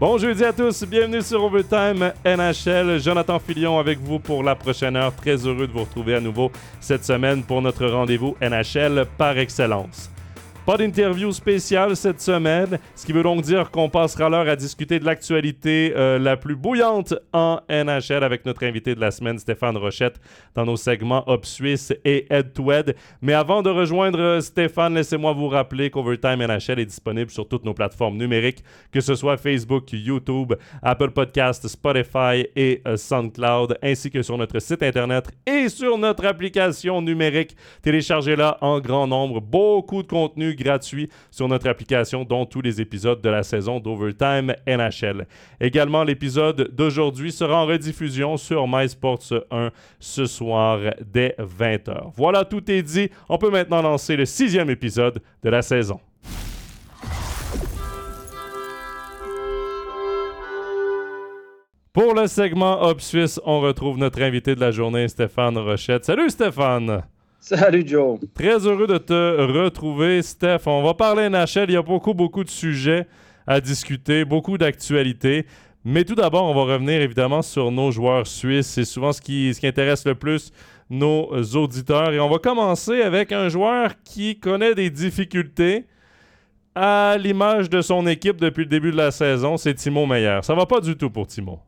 Bon jeudi à tous, bienvenue sur Overtime NHL. Jonathan Filion avec vous pour la prochaine heure. Très heureux de vous retrouver à nouveau cette semaine pour notre rendez-vous NHL par excellence. Pas d'interview spéciale cette semaine, ce qui veut donc dire qu'on passera l'heure à discuter de l'actualité euh, la plus bouillante en NHL avec notre invité de la semaine, Stéphane Rochette, dans nos segments Up Suisse et Head to Head. Mais avant de rejoindre euh, Stéphane, laissez-moi vous rappeler qu'Overtime NHL est disponible sur toutes nos plateformes numériques, que ce soit Facebook, YouTube, Apple Podcasts, Spotify et euh, SoundCloud, ainsi que sur notre site internet et sur notre application numérique. Téléchargez-la en grand nombre, beaucoup de contenu gratuit sur notre application, dont tous les épisodes de la saison d'Overtime NHL. Également, l'épisode d'aujourd'hui sera en rediffusion sur MySports 1 ce soir dès 20h. Voilà, tout est dit. On peut maintenant lancer le sixième épisode de la saison. Pour le segment Hop Suisse, on retrouve notre invité de la journée, Stéphane Rochette. Salut Stéphane! Salut Joe. Très heureux de te retrouver, Steph. On va parler NHL. Il y a beaucoup, beaucoup de sujets à discuter, beaucoup d'actualités. Mais tout d'abord, on va revenir évidemment sur nos joueurs suisses. C'est souvent ce qui, ce qui intéresse le plus nos auditeurs. Et on va commencer avec un joueur qui connaît des difficultés à l'image de son équipe depuis le début de la saison. C'est Timo Meyer. Ça va pas du tout pour Timo.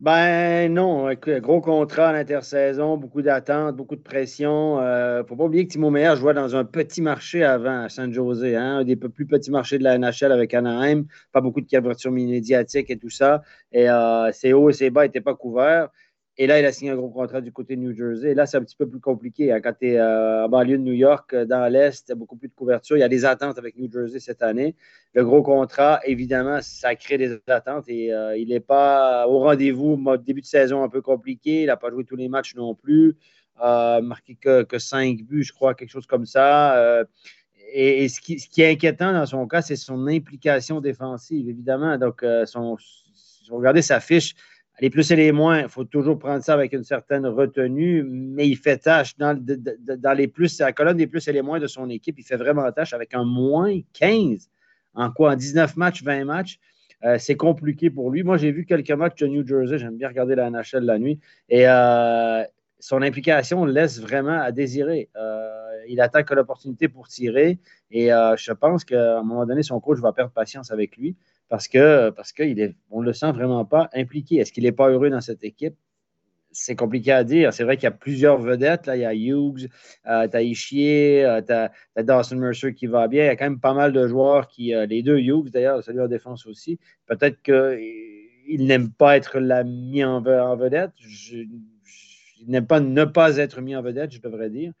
Ben non, gros contrat à l'intersaison, beaucoup d'attentes, beaucoup de pression. Euh, faut pas oublier que Timo Meyer jouait dans un petit marché avant à San Jose, hein, un des plus petits marchés de la NHL avec Anaheim, pas beaucoup de couverture médiatique et tout ça. Et euh, ses hauts et ses bas n'étaient pas couverts. Et là, il a signé un gros contrat du côté de New Jersey. Et là, c'est un petit peu plus compliqué. Hein. Quand tu es euh, en banlieue de New York, euh, dans l'Est, beaucoup plus de couverture. Il y a des attentes avec New Jersey cette année. Le gros contrat, évidemment, ça crée des attentes et euh, il n'est pas au rendez-vous. Début de saison un peu compliqué. Il n'a pas joué tous les matchs non plus. marqué que, que 5 buts, je crois, quelque chose comme ça. et, ce, qui, ce, qui, est inquiétant dans son cas, c'est son implication défensive, évidemment. Donc, son, si vous regardez sa fiche, les plus et les moins, il faut toujours prendre ça avec une certaine retenue, mais il fait tâche dans, les plus, la colonne des plus et les moins de son équipe. Il fait vraiment tâche avec un moins 15. En quoi? En 19 matchs, 20 matchs. Euh, c'est compliqué pour lui. Moi, j'ai vu quelques matchs de New Jersey. J'aime bien regarder la NHL la nuit. Et euh, son implication laisse vraiment à désirer. Euh, il attend que l'opportunité pour tirer. Et je pense qu'à un moment donné, son coach va perdre patience avec lui parce que parce qu'on ne le sent vraiment pas impliqué. Est-ce qu'il n'est pas heureux dans cette équipe? C'est compliqué à dire. C'est vrai qu'il y a plusieurs vedettes. Là. Il y a Hughes, euh, tu as Ishier, euh, tu as, Dawson Mercer qui va bien. Il y a quand même pas mal de joueurs qui, euh, les deux Hughes d'ailleurs, celui en défense aussi. Peut-être qu'il n'aime pas être la mis en, vedette. il n'aime pas ne pas être mis en vedette, je devrais dire.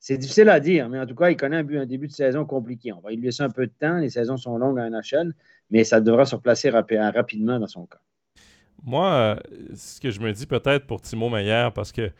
C'est difficile à dire, mais en tout cas, il connaît un, un, début de saison compliqué. On va lui laisser un peu de temps. Les saisons sont longues à NHL mais ça devra se replacer rapidement dans son cas. Moi, euh, ce que je me dis peut-être pour Timo Meyer, parce que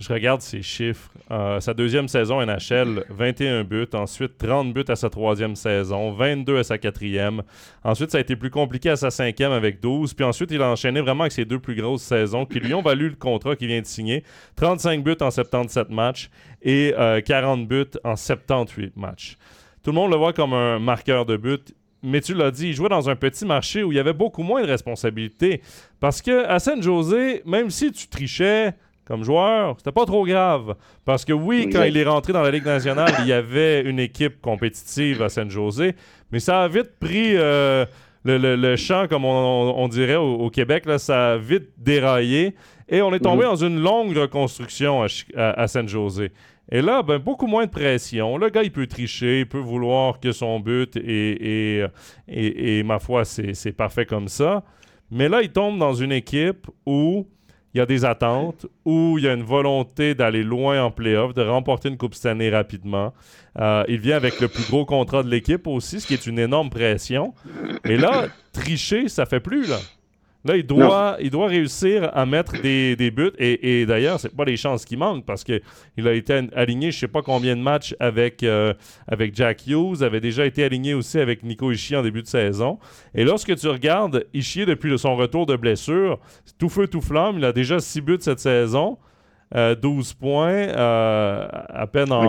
je regarde ses chiffres. Euh, sa deuxième saison NHL, 21 buts. Ensuite, 30 buts à sa troisième saison, 22 à sa quatrième. Ensuite, ça a été plus compliqué à sa cinquième avec 12. Puis ensuite, il a enchaîné vraiment avec ses deux plus grosses saisons qui lui ont valu le contrat qu'il vient de signer. 35 buts en 77 matchs et 40 euh, buts en 78 matchs. Tout le monde le voit comme un marqueur de but mais tu l'as dit, il jouait dans un petit marché où il y avait beaucoup moins de responsabilités. Parce que à San Jose, même si tu trichais comme joueur, c'était pas trop grave. Parce que oui, quand il est rentré dans la Ligue nationale, il y avait une équipe compétitive à San Jose, mais ça a vite pris euh, le, champ, comme on, dirait au, Québec, là, ça a vite déraillé. Et on est tombé mhm. dans une longue reconstruction à, San Jose. Et là, ben, beaucoup moins de pression. Le gars, il peut tricher, il peut vouloir que son but et, et, ma foi, c'est parfait comme ça. Mais là, il tombe dans une équipe où il y a des attentes, où il y a une volonté d'aller loin en playoff, de remporter une Coupe cette rapidement. Euh, il vient avec le plus gros contrat de l'équipe aussi, ce qui est une énorme pression. Et là, tricher, ça fait plus, là. Là, il doit, il doit réussir à mettre des, buts. Et, et d'ailleurs, c'est pas les chances qui manquent parce qu'il a été aligné, je sais pas combien de matchs avec, euh, avec Jack Hughes, avait déjà été aligné aussi avec Nico Ishii en début de saison. Et lorsque tu regardes Ishii depuis son retour de blessure, tout feu, tout flamme, il a déjà 6 buts cette saison. 12 euh, points, euh, à peine en,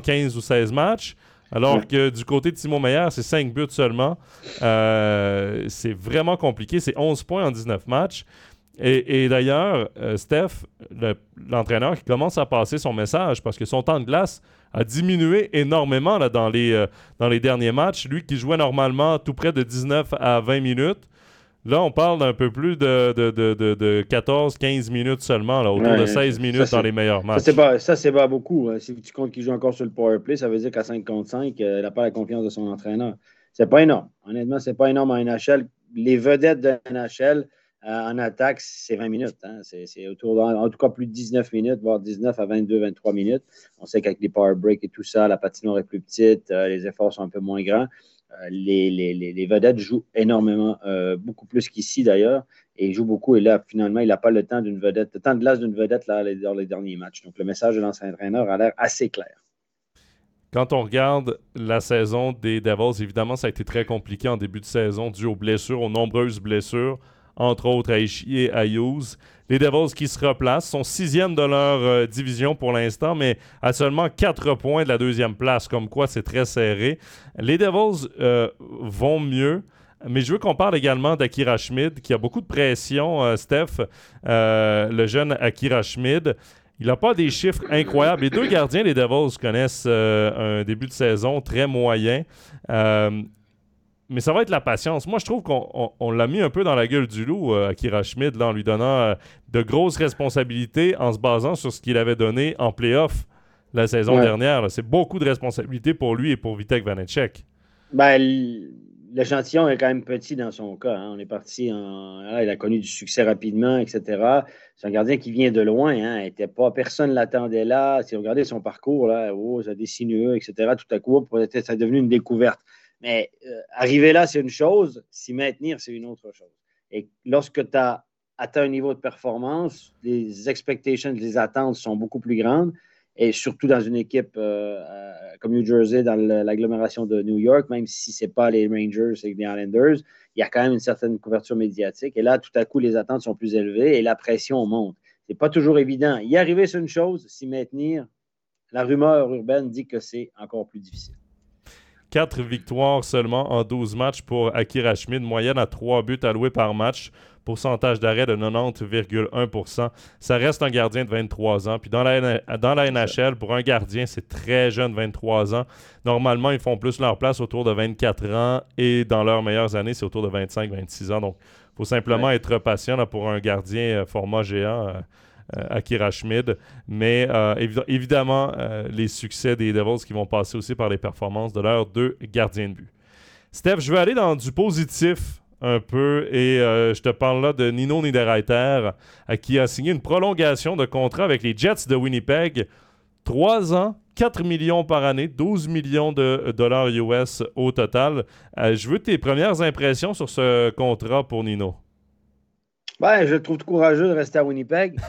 15, ou 16 matchs. Alors que du côté de Simon Meyer, c'est 5 buts seulement. Euh, c'est vraiment compliqué. C'est 11 points en 19 matchs. Et, d'ailleurs, euh, Steph, l'entraîneur, qui commence à passer son message parce que son temps de glace a diminué énormément là, dans, les, euh, dans les derniers matchs. Lui qui jouait normalement tout près de 19 à 20 minutes, Là, on parle d'un peu plus de, de, de, 14-15 minutes seulement, là, autour de 16 minutes dans les meilleurs matchs. Ça, c'est pas, beaucoup. Hein. Si tu comptes qu'il joue encore sur le power play, ça veut dire qu'à 5 contre 5, euh, il n'a pas la confiance de son entraîneur. C'est pas énorme. Honnêtement, c'est pas énorme en NHL. Les vedettes de NHL euh, en attaque, c'est 20 minutes. Hein. C'est autour, en, tout cas, plus de 19 minutes, voire 19 à 22, 23 minutes. On sait qu'avec les power breaks et tout ça, la patinoire est plus petite, euh, les efforts sont un peu moins grands. Euh, les, vedettes jouent énormément, euh, beaucoup plus qu'ici d'ailleurs, et ils jouent beaucoup. Et là, finalement, il n'a pas le temps d'une vedette, le temps de glace d'une vedette là, dans les derniers matchs. Donc, le message de l'ancien entraîneur a l'air assez clair. Quand on regarde la saison des Devils, évidemment, ça a été très compliqué en début de saison dû aux blessures, aux nombreuses blessures entre autres à et à. Les Devils qui se replacent sont sixième de leur euh, division pour l'instant, mais à seulement quatre points de la deuxième place, comme quoi c'est très serré. Les Devils euh, vont mieux. Mais je veux qu'on parle également d'Akira Schmid, qui a beaucoup de pression, euh, Steph, le jeune Akira Schmid. Il n'a pas des chiffres incroyables. Les deux gardiens des Devils connaissent un début de saison très moyen mais ça va être la patience. Moi, je trouve qu'on l'a mis un peu dans la gueule du loup, euh, Akira Schmid, en lui donnant euh, de grosses responsabilités en se basant sur ce qu'il avait donné en playoff la saison dernière. C'est beaucoup de responsabilités pour lui et pour Vitek Vanecek. Ben, l'échantillon est quand même petit dans son cas. Hein. On est parti en. il a connu du succès rapidement, etc. C'est un gardien qui vient de loin. Hein. Était pas... Personne ne l'attendait là. Si vous regardez son parcours, là, oh, ça des sinueux, etc., tout à coup, ça est devenu une découverte. Mais euh, arriver là, c'est une chose, s'y maintenir, c'est une autre chose. Et lorsque tu as atteint un niveau de performance, les expectations, les attentes sont beaucoup plus grandes. Et surtout dans une équipe euh, euh, comme New Jersey, dans l'agglomération de New York, même si ce n'est pas les Rangers et les Islanders, il y a quand même une certaine couverture médiatique. Et là, tout à coup, les attentes sont plus élevées et la pression monte. Ce n'est pas toujours évident. Y arriver, c'est une chose. S'y maintenir, la rumeur urbaine dit que c'est encore plus difficile. 4 victoires seulement en 12 matchs pour Akira Schmid, moyenne à 3 buts alloués par match, pourcentage d'arrêt de 90,1% Ça reste un gardien de 23 ans. Puis dans la, dans la NHL, pour un gardien, c'est très jeune, 23 ans. Normalement, ils font plus leur place autour de 24 ans et dans leurs meilleures années, c'est autour de 25-26 ans. Donc, il faut simplement être patient pour un gardien euh, format géant. Euh, Akira Schmid. Mais euh, évidemment, euh, les succès des Devils qui vont passer aussi par les performances de leurs deux gardiens de but. Steph, je vais aller dans du positif un peu et je te parle là de Nino Niederreiter qui a signé une prolongation de contrat avec les Jets de Winnipeg. Trois ans, 4 millions par année, 12 millions de dollars US au total. je veux tes premières impressions sur ce contrat pour Nino. Ben, je le trouve courageux de rester à Winnipeg.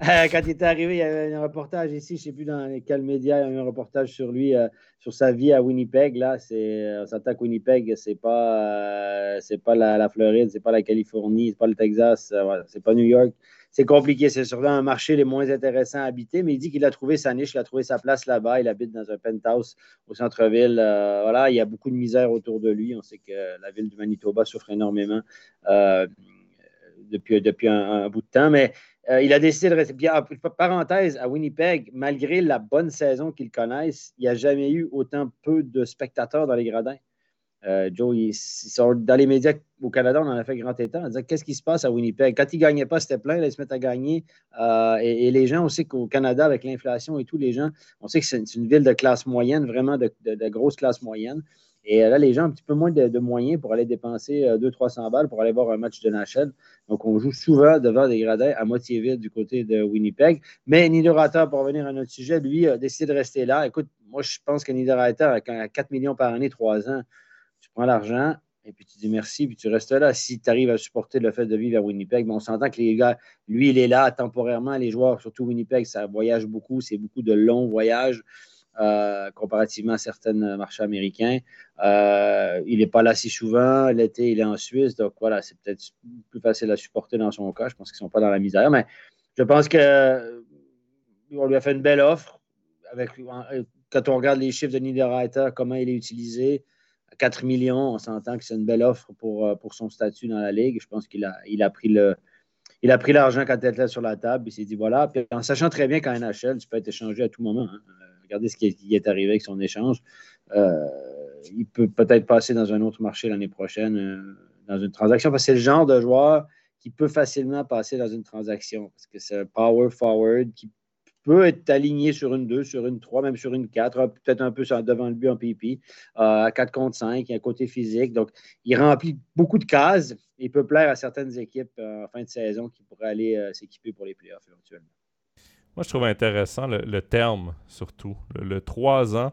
Euh, quand il était arrivé, il y avait un reportage ici, je ne sais plus dans quel média, il y a eu un reportage sur lui, euh, sur sa vie à Winnipeg. Là, c'est, on s'entend que Winnipeg, c'est pas, euh, c'est pas la, la Floride, c'est pas la Californie, c'est pas le Texas, c'est pas New York c'est compliqué. C'est surtout un marché les moins intéressants à habiter, mais il dit qu'il a trouvé sa niche, il a trouvé sa place là-bas. Il habite dans un penthouse au centre-ville. Euh, voilà, il y a beaucoup de misère autour de lui. On sait que la ville du Manitoba souffre énormément euh, depuis, un, bout de temps, mais euh, il a décidé de rester. Parenthèse, à Winnipeg, malgré la bonne saison qu'ils connaissent, il n'y a jamais eu autant peu de spectateurs dans les gradins. Euh, Joe, dans les médias au Canada, on en a fait grand état. On disait qu'est-ce qui se passe à Winnipeg? Quand ils ne gagnaient pas, c'était plein. Là, ils se mettent à gagner. Euh, et, les gens, on sait qu'au Canada, avec l'inflation et tout, les gens, on sait que c'est une ville de classe moyenne, vraiment de, grosse classe moyenne. Et là, les gens ont un petit peu moins de, moyens pour aller dépenser 200-300 euh, balles pour aller voir un match de NHL. Donc, on joue souvent devant des gradins à moitié vide du côté de Winnipeg. Mais Niederreiter, pour revenir à notre sujet, lui a décidé de rester là. Écoute, moi, je pense que Niederreiter, à 4 millions par année, 3 ans, prends l'argent et puis tu dis merci, puis tu restes là. Si tu arrives à supporter le fait de vivre à Winnipeg, on s'entend que les gars, lui, il est là temporairement. Les joueurs, surtout Winnipeg, ça voyage beaucoup. C'est beaucoup de longs voyages euh, comparativement à certains marchés américains. Euh, il n'est pas là si souvent. L'été, il est en Suisse. Donc voilà, c'est peut-être plus facile à supporter dans son cas. Je pense qu'ils ne sont pas dans la misère. Mais je pense qu'on lui a fait une belle offre avec quand on regarde les chiffres de Niederreiter, comment il est utilisé, 4 millions, on s'entend que c'est une belle offre pour, euh, pour son statut dans la Ligue. Je pense qu'il a, il a pris le. Il a pris l'argent quand il était sur la table. Il s'est dit voilà. Puis en sachant très bien qu'en NHL, tu peux être échangé à tout moment. Hein. Euh, regardez ce qui est, arrivé avec son échange. Euh, il peut peut-être passer dans un autre marché l'année prochaine, dans une transaction. Parce que c'est le genre de joueur qui peut facilement passer dans une transaction. Parce que c'est un power forward qui peut être aligné sur une 2, sur une 3, même sur une 4, peut-être un peu devant le but en PP, euh, à 4 contre 5, il y a un côté physique. Donc, il remplit beaucoup de cases. Et il peut plaire à certaines équipes euh, en fin de saison qui pourraient aller euh, s'équiper pour les playoffs éventuellement. Moi, je trouve intéressant le, terme, surtout. Le, 3 ans.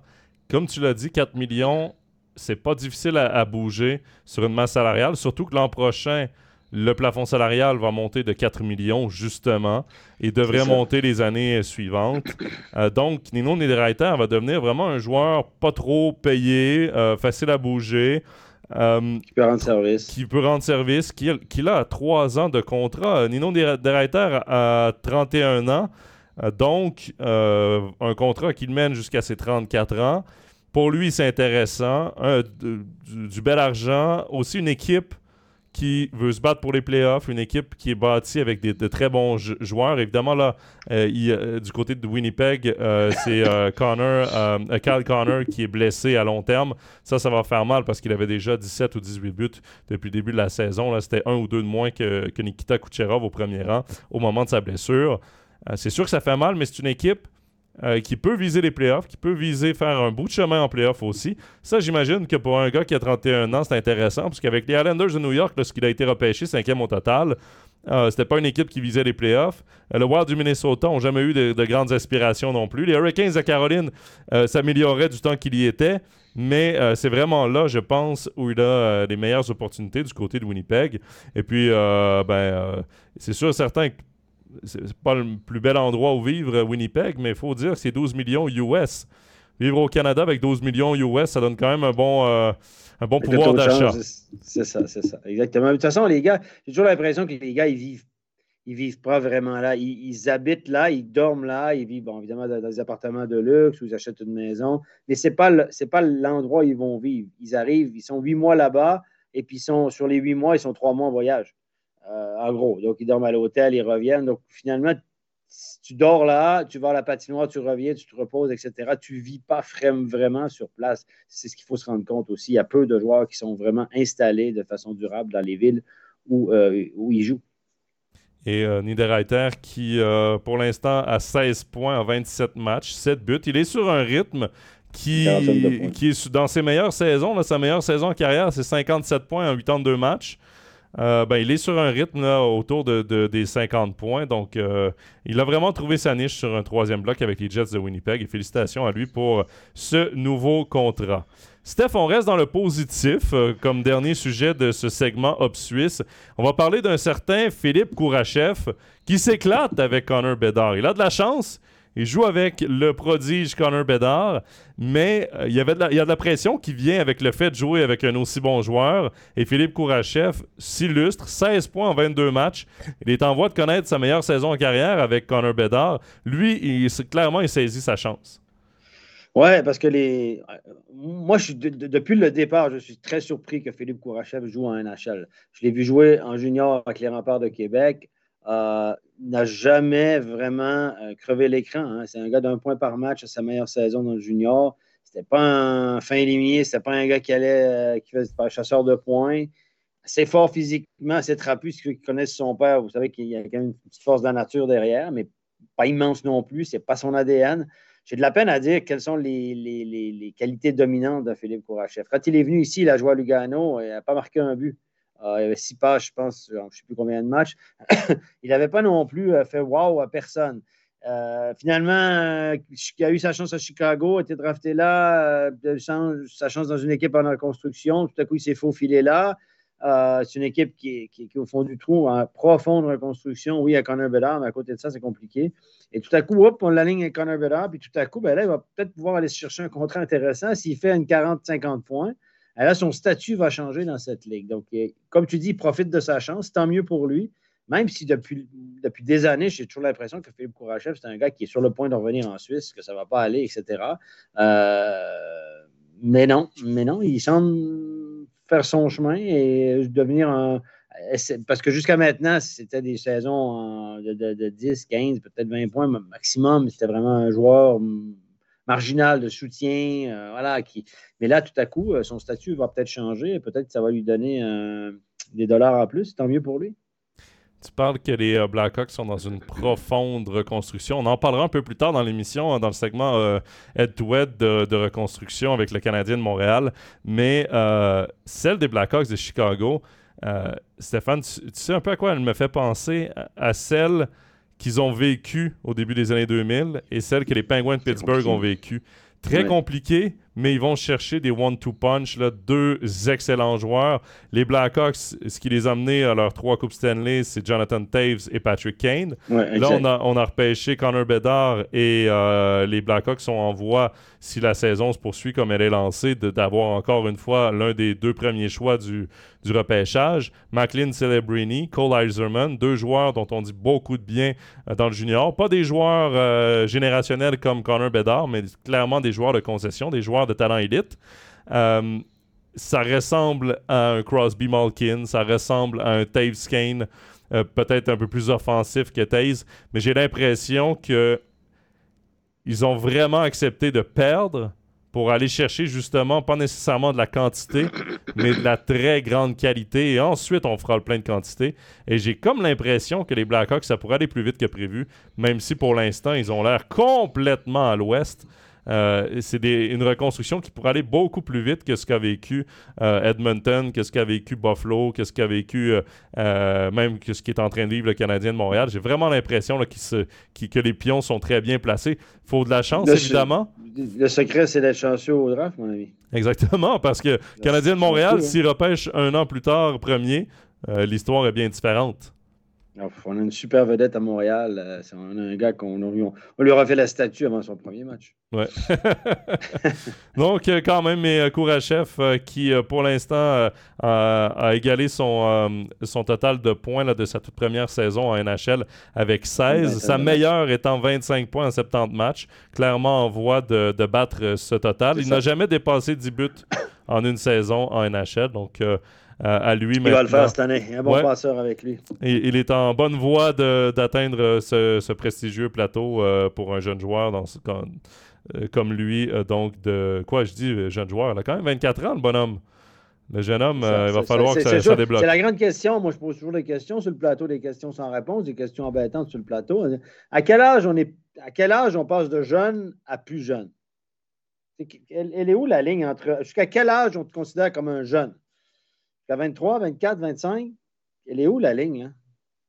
Comme tu l'as dit, 4 millions, c'est pas difficile à, bouger sur une masse salariale, surtout que l'an prochain, le plafond salarial va monter de 4 millions, justement, et devrait monter les années suivantes. Euh, donc, Nino Niederreiter va devenir vraiment un joueur pas trop payé, euh, facile à bouger. Euh, qui peut rendre service. Qui peut rendre service, qui, a 3 ans de contrat. Nino Niederreiter a 31 ans, donc un contrat qui le mène jusqu'à ses 34 ans. Pour lui, c'est intéressant. du, bel argent. Aussi, une équipe qui veut se battre pour les playoffs, une équipe qui est bâtie avec des, de très bons joueurs. Évidemment, là, euh, euh, du côté de Winnipeg, euh, c'est Connor, Kyle Connor qui est blessé à long terme. Ça, ça va faire mal parce qu'il avait déjà 17 ou 18 buts depuis le début de la saison. C'était un ou deux de moins que, que Nikita Kucherov au premier rang au moment de sa blessure. c'est sûr que ça fait mal, mais c'est une équipe euh, qui peut viser les playoffs, qui peut viser faire un bout de chemin en playoffs aussi. Ça, j'imagine que pour un gars qui a 31 ans, c'est intéressant, parce qu'avec les Islanders de New York, lorsqu'il a été repêché cinquième au total, euh, c'était pas une équipe qui visait les playoffs. Euh, le Wild du Minnesota n'ont jamais eu de, grandes aspirations non plus. Les Hurricanes de Caroline s'amélioraient du temps qu'il y était. Mais c'est vraiment là, je pense, où il a les meilleures opportunités du côté de Winnipeg. Et puis, ben, c'est sûr, certain que c'est pas le plus bel endroit où vivre, Winnipeg, mais il faut dire que c'est 12 millions US. Vivre au Canada avec 12 millions US, ça donne quand même un bon, euh, un bon pouvoir d'achat. C'est ça, c'est ça. Exactement. De toute façon, les gars, j'ai toujours l'impression que les gars, ils vivent. Ils vivent pas vraiment là. Ils, habitent là, ils dorment là, ils vivent, bon, évidemment, dans, des appartements de luxe ou ils achètent une maison. Mais ce n'est pas, l'endroit où ils vont vivre. Ils arrivent, ils sont huit mois là-bas, et puis sont, sur les huit mois, ils sont trois mois en voyage. Euh, en gros. Donc, ils dorment à l'hôtel, ils reviennent. Donc, finalement, tu dors là, tu vas à la patinoire, tu reviens, tu te reposes, etc. Tu ne vis pas vraiment sur place. C'est ce qu'il faut se rendre compte aussi. Il y a peu de joueurs qui sont vraiment installés de façon durable dans les villes où, euh, où ils jouent. Et euh, Niederreiter qui, pour l'instant, a 16 points en 27 matchs, 7 buts. Il est sur un rythme qui, qui est dans ses meilleures saisons. sa meilleure saison en carrière, c'est 57 points en 82 matchs. Euh, ben, il est sur un rythme autour de, des 50 points. Donc, euh, il a vraiment trouvé sa niche sur un troisième bloc avec les Jets de Winnipeg. Et félicitations à lui pour ce nouveau contrat. Steph, on reste dans le positif euh, comme dernier sujet de ce segment Hop Suisse. On va parler d'un certain Philippe Kourachev qui s'éclate avec Connor Bedard. Il a de la chance. Il joue avec le prodige Connor Bedard, mais euh, il, y avait il a de la pression qui vient avec le fait de jouer avec un aussi bon joueur. Et Philippe Kourachev s'illustre, 16 points en 22 matchs. Il est en voie de connaître sa meilleure saison en carrière avec Connor Bedard. Lui, clairement, il saisit sa chance. Oui, parce que les. Moi, depuis le départ, je suis très surpris que Philippe Kourachev joue en NHL. Je l'ai vu jouer en junior avec les remparts de Québec. Euh, n'a jamais vraiment euh, crevé l'écran. Hein. C'est un gars d'un point par match à sa meilleure saison dans le junior. C'était pas un fin éliminé, c'était pas un gars qui allait euh, qui faisait pas chasseur de points. C'est fort physiquement, assez trapu. Ceux qui connaissent son père, vous savez qu'il y a quand même une petite force de la nature derrière, mais pas immense non plus. C'est pas son ADN. J'ai de la peine à dire quelles sont les, qualités dominantes de Philippe Kourachev. Quand il est venu ici, il a joué à Lugano, il n'a pas marqué un but? Euh, il y avait six pages, je pense, je ne sais plus combien de matchs. il n'avait pas non plus euh, fait wow à personne. Euh, finalement, il a eu sa chance à Chicago, a été drafté là, sa chance dans une équipe en reconstruction. Tout à coup, il s'est faufilé là. c'est une équipe qui est, au fond du trou, en profonde reconstruction. Oui, à Connor Bedard, mais à côté de ça, c'est compliqué. Et tout à coup, hop, on l'aligne avec Connor Bedard, puis tout à coup, ben là, il va peut-être pouvoir aller chercher un contrat intéressant s'il fait une 40-50 points. Là, son statut va changer dans cette ligue. Donc, comme tu dis, il profite de sa chance. Tant mieux pour lui. même si depuis, des années, j'ai toujours l'impression que Philippe Kourachev, c'est un gars qui est sur le point de revenir en Suisse, que ça ne va pas aller, etc. mais non, mais non, il semble faire son chemin et devenir un. Parce que jusqu'à maintenant, c'était des saisons de, 10, 15, peut-être 20 points maximum. C'était vraiment un joueur marginal de soutien. Euh, voilà. Mais là, tout à coup, euh, son statut va peut-être changer. Peut-être que ça va lui donner euh, des dollars en plus. Tant mieux pour lui. Tu parles que les Blackhawks sont dans une profonde reconstruction. On en parlera un peu plus tard dans l'émission, hein, dans le segment head-to-head de, reconstruction avec le Canadien de Montréal. Mais celle des Blackhawks de Chicago, Stéphane, tu, sais un peu à quoi elle me fait penser à celle qu'ils ont vécu au début des années 2000 et celle que les Penguins de Pittsburgh ont vécu. Très compliqué, mais ils vont chercher des one-two punch, là, deux excellents joueurs. Les Blackhawks, ce qui les a amenés à leurs trois Coupes Stanley, c'est Jonathan Taves et Patrick Kane. là, on a, on a repêché Connor Bedard et euh, les Blackhawks sont en voie, si la saison se poursuit comme elle est lancée, d'avoir encore une fois l'un des deux premiers choix du, du repêchage. McLean Celebrini, Cole Eiserman, deux joueurs dont on dit beaucoup de bien euh, dans le junior. Pas des joueurs euh, générationnels comme Connor Bedard, mais clairement des joueurs de concession, des joueurs de talent élite. Euh, ça ressemble à un Crosby Malkin, ça ressemble à un Taves Kane, peut-être un peu plus offensif que Taves, mais j'ai l'impression que ils ont vraiment accepté de perdre pour aller chercher justement, pas nécessairement de la quantité, mais de la très grande qualité. Et ensuite, on fera le plein de quantité. Et j'ai comme l'impression que les Blackhawks, ça pourrait aller plus vite que prévu, même si pour l'instant, ils ont l'air complètement à l'ouest. Euh, c'est une reconstruction qui pourrait aller beaucoup plus vite que ce qu'a vécu euh, Edmonton, que ce qu'a vécu Buffalo, que ce qu'a vécu euh, même que ce qui est en train de vivre le Canadien de Montréal. J'ai vraiment l'impression que les pions sont très bien placés. Il faut de la chance, évidemment. Le secret, c'est d'être chanceux au draft, mon ami. Exactement, parce que le Canadien de Montréal, s'il repêche un an plus tard premier, l'histoire est bien différente. On a une super vedette à Montréal. Euh, on a un gars qu'on on, lui aura fait la statue avant son premier match. Ouais. Donc, euh, quand même, mais Kourachev, euh, qui pour l'instant a égalé son, son total de points de sa toute première saison en NHL avec 16. Sa meilleure étant 25 points en 70 matchs. Clairement en voie de, de battre ce total. Il n'a jamais dépassé 10 buts en une saison en NHL. Donc, à lui. Il va le faire cette année. Un bon passeur avec lui. il est en bonne voie d'atteindre euh, ce, prestigieux plateau euh, pour un jeune joueur dans euh, comme, lui. donc, de quoi je dis, jeune joueur, il a quand même 24 ans, le bonhomme. Le jeune homme, il va falloir que ça, débloque. C'est la grande question. Moi, je pose toujours des questions sur le plateau, des questions sans réponse, des questions embêtantes sur le plateau. À quel âge on est à quel âge on passe de jeune à plus jeune? Elle, elle est où la ligne entre. Jusqu'à quel âge on te considère comme un jeune? T'as 23, 24, 25. Elle est où la ligne? Hein?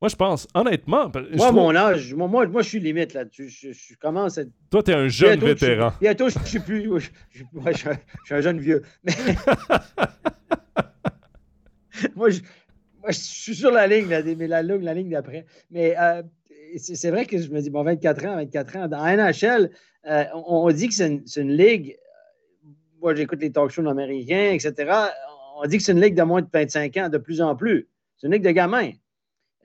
Moi, je pense, honnêtement. moi, mon âge, moi, moi, je suis limite là-dessus. Je, commence à. Toi, tu es un jeune vétéran. Je bientôt, je suis plus. Je, je, suis un jeune vieux. Mais... moi, je, moi, je suis sur la ligne, là, mais la, la ligne d'après. Mais euh, c'est vrai que je me dis, bon, 24 ans, 24 ans. Dans NHL, euh, on, dit que c'est une, une, ligue. Euh, moi, j'écoute les talk shows américains, etc on dit que c'est une ligue de moins de 25 ans de plus en plus. C'est une ligue de gamins.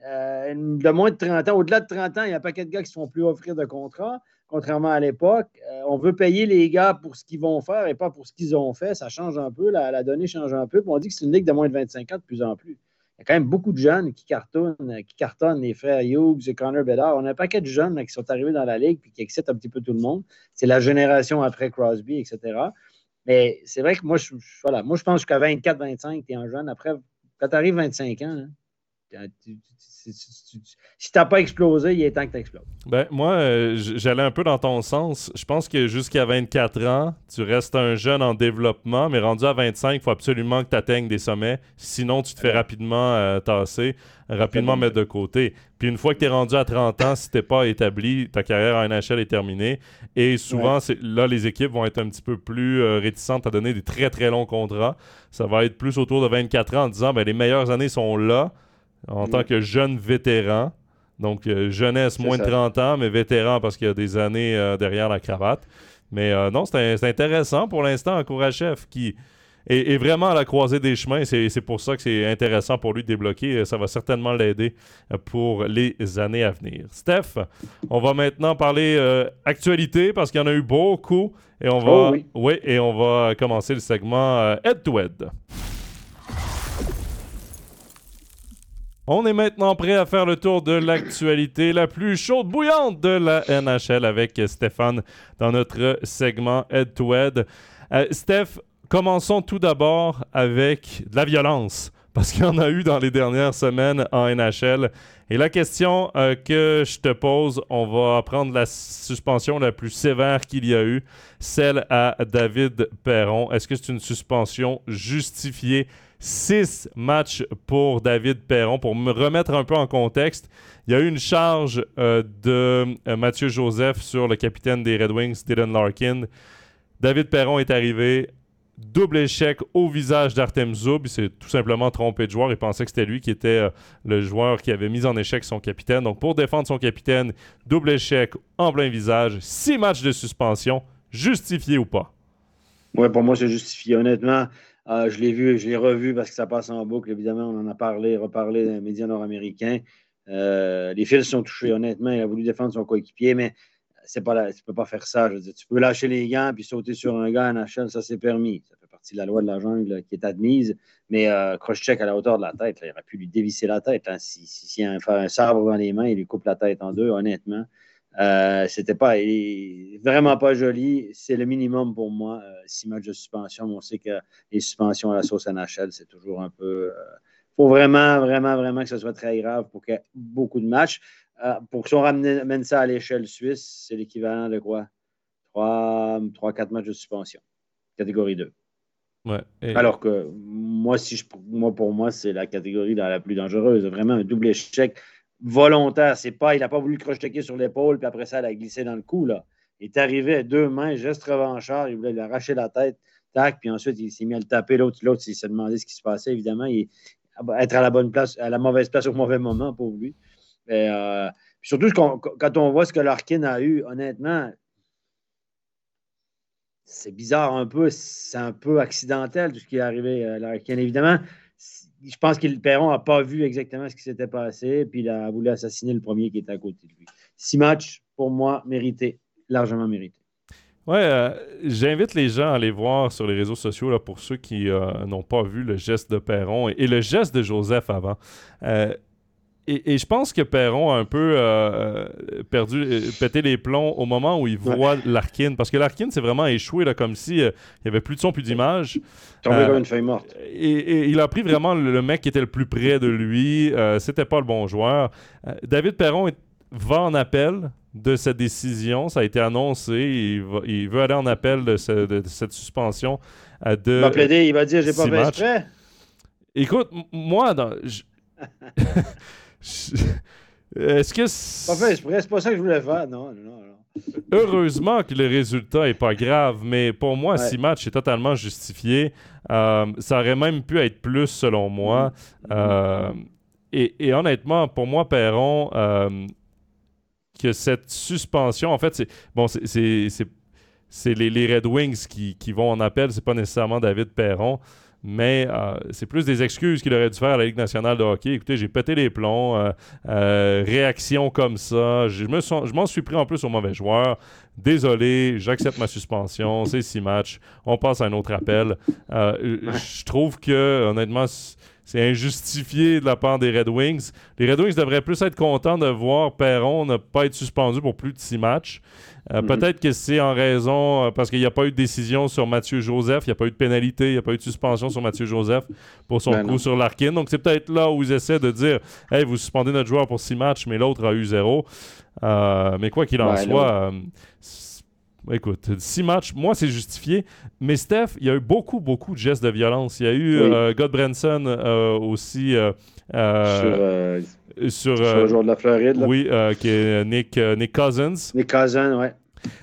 Euh, de moins de 30 ans. Au-delà de 30 ans, il y a un paquet de gars qui ne se font plus offrir de contrats, contrairement à l'époque. Euh, on veut payer les gars pour ce qu'ils vont faire et pas pour ce qu'ils ont fait. Ça change un peu, la, donnée change un peu. on dit que c'est une ligue de moins de 25 ans de plus en plus. Il y a quand même beaucoup de jeunes qui cartonnent, qui cartonnent les frères Hughes et Connor Bedard. On a un paquet de jeunes qui sont arrivés dans la ligue et qui excitent un petit peu tout le monde. C'est la génération après Crosby, etc. Mais c'est vrai que moi, je, voilà, moi, je pense qu'à 24, 25, tu es un jeune. Après, quand tu arrives 25 ans, si tu n'as pas explosé, il est temps que tu exploses. Ben, moi, euh, j'allais un peu dans ton sens. Je pense que jusqu'à 24 ans, tu restes un jeune en développement, mais rendu à 25, il faut absolument que tu atteignes des sommets. Sinon, tu te fais rapidement euh, tasser, rapidement mettre de côté. Puis une fois que tu es rendu à 30 ans, si tu pas établi, ta carrière en NHL est terminée. Et souvent, là, les équipes vont être un petit peu plus euh, réticentes à donner des très, très longs contrats. Ça va être plus autour de 24 ans en disant, ben, les meilleures années sont là en tant que jeune vétéran. Donc, euh, jeunesse, moins de 30 ans, mais vétéran parce qu'il y a des années euh, derrière la cravate. Mais euh, non, c'est intéressant pour l'instant. Kourachev qui est, vraiment à la croisée des chemins. C'est pour ça que c'est intéressant pour lui de débloquer. Ça va certainement l'aider pour les années à venir. Steph, on va maintenant parler actualité parce qu'il y en a eu beaucoup. Et on va, oh oui. et on va commencer le segment head-to-head. On est maintenant prêt à faire le tour de l'actualité la plus chaude bouillante de la NHL avec Stéphane dans notre segment Head-to-Head. Euh, Steph, commençons tout d'abord avec de la violence, parce qu'il y en a eu dans les dernières semaines en NHL. Et la question euh, que je te pose, on va prendre la suspension la plus sévère qu'il y a eu, celle à David Perron. Est-ce que c'est une suspension justifiée? Six matchs pour David Perron. Pour me remettre un peu en contexte, il y a eu une charge euh, de euh, Mathieu Joseph sur le capitaine des Red Wings, Dylan Larkin. David Perron est arrivé, double échec au visage d'Artem Zub. Il s'est tout simplement trompé de joueur. Il pensait que c'était lui qui était euh, le joueur qui avait mis en échec son capitaine. Donc, pour défendre son capitaine, double échec en plein visage, six matchs de suspension, justifié ou pas? Oui, pour moi, c'est justifié. Honnêtement, ah, je l'ai vu, je l'ai revu parce que ça passe en boucle. Évidemment, on en a parlé, reparlé dans les médias nord-américains. Euh, les fils sont touchés, honnêtement. Il a voulu défendre son coéquipier, mais c'est pas tu peux pas faire ça. tu peux lâcher les gants puis sauter sur un gars en NHL, ça c'est permis. Ça fait partie de la loi de la jungle qui est admise. Mais euh, check à la hauteur de la tête, il aurait pu lui dévisser la tête. Hein. Si, si, un, un sabre dans les mains, il lui coupe la tête en deux, honnêtement. Euh, c'était pas vraiment pas joli. C'est le minimum pour moi. Euh, six matchs de suspension. on sait que les suspensions à la sauce NHL, c'est toujours un peu. Il euh, faut vraiment, vraiment, vraiment que ce soit très grave pour qu'il y ait beaucoup de matchs. Pour que si on ramène ça à l'échelle suisse, c'est l'équivalent de quoi? Trois, quatre matchs de suspension. Catégorie 2. Alors que moi, si je, moi, pour moi, c'est la catégorie la, la plus dangereuse. Vraiment un double échec volontaire. C'est pas, il n'a pas voulu crocheter sur l'épaule, puis après ça, il a glissé dans le cou. Là. Il est arrivé à deux mains, geste revanchard, il voulait lui arracher la tête, tac, puis ensuite, il s'est mis à le taper. L'autre, l'autre, il s'est demandé ce qui se passait, évidemment. Il, être à la bonne place, à la mauvaise place au mauvais moment pour lui. Euh, surtout quand, on voit ce que Larkin a eu, honnêtement, c'est bizarre un peu, c'est un peu accidentel tout ce qui est arrivé à Larkin. Évidemment, je pense que Perron n'a pas vu exactement ce qui s'était passé, puis il a voulu assassiner le premier qui était à côté de lui. Six matchs, pour moi, mérités, largement mérités. Ouais, euh, j'invite les gens à aller voir sur les réseaux sociaux là, pour ceux qui euh, n'ont pas vu le geste de Perron et, le geste de Joseph avant. Euh, et, je pense que Perron a un peu euh, perdu, euh, pété les plombs au moment où il voit Larkin. Parce que Larkin, c'est vraiment échoué, là, comme si euh, il n'y avait plus de son, plus d'image. Tombé comme une feuille morte. Et, il a pris vraiment le, mec qui était le plus près de lui. C'était pas le bon joueur. David Perron va en appel de cette décision. Ça a été annoncé. Il, veut aller en appel de, cette suspension. de, il va plaider, il va dire J'ai pas fait exprès. Écoute, moi, dans, Est-ce que. C'est pas ça que je voulais faire, non, non, Heureusement que le résultat est pas grave, mais pour moi, six matchs est totalement justifié. Euh, ça aurait même pu être plus, selon moi. Mm-hmm. Euh, et, honnêtement, pour moi, Perron, euh, que cette suspension, en fait, c'est bon, c'est les, les, Red Wings qui, qui vont en appel, c'est pas nécessairement David Perron mais euh, c'est plus des excuses qu'il aurait dû faire à la Ligue nationale de hockey. Écoutez, j'ai pété les plombs, euh, euh, réaction comme ça, je, m'en suis pris en plus au mauvais joueur. Désolé, j'accepte ma suspension, c'est six matchs, on passe à un autre appel. Je trouve que, honnêtement, c'est injustifié de la part des Red Wings. Les Red Wings devraient plus être contents de voir Perron ne pas être suspendu pour plus de six matchs. Euh, mhm. Peut-être que c'est en raison, euh, parce qu'il n'y a pas eu de décision sur Mathieu Joseph, il n'y a pas eu de pénalité, il n'y a pas eu de suspension sur Mathieu Joseph pour son ben coup sur Larkin. Donc c'est peut-être là où ils essaient de dire Hey, vous suspendez notre joueur pour six matchs, mais l'autre a eu zéro. Euh, mais quoi qu'il en soit, écoute, six matchs, moi c'est justifié. Mais Steph, il y a eu beaucoup, beaucoup de gestes de violence. Il y a eu God Branson aussi. sur sur, sur le joueur de la Floride. Oui, qui est Nick, Nick Cousins. Nick Cousins, ouais.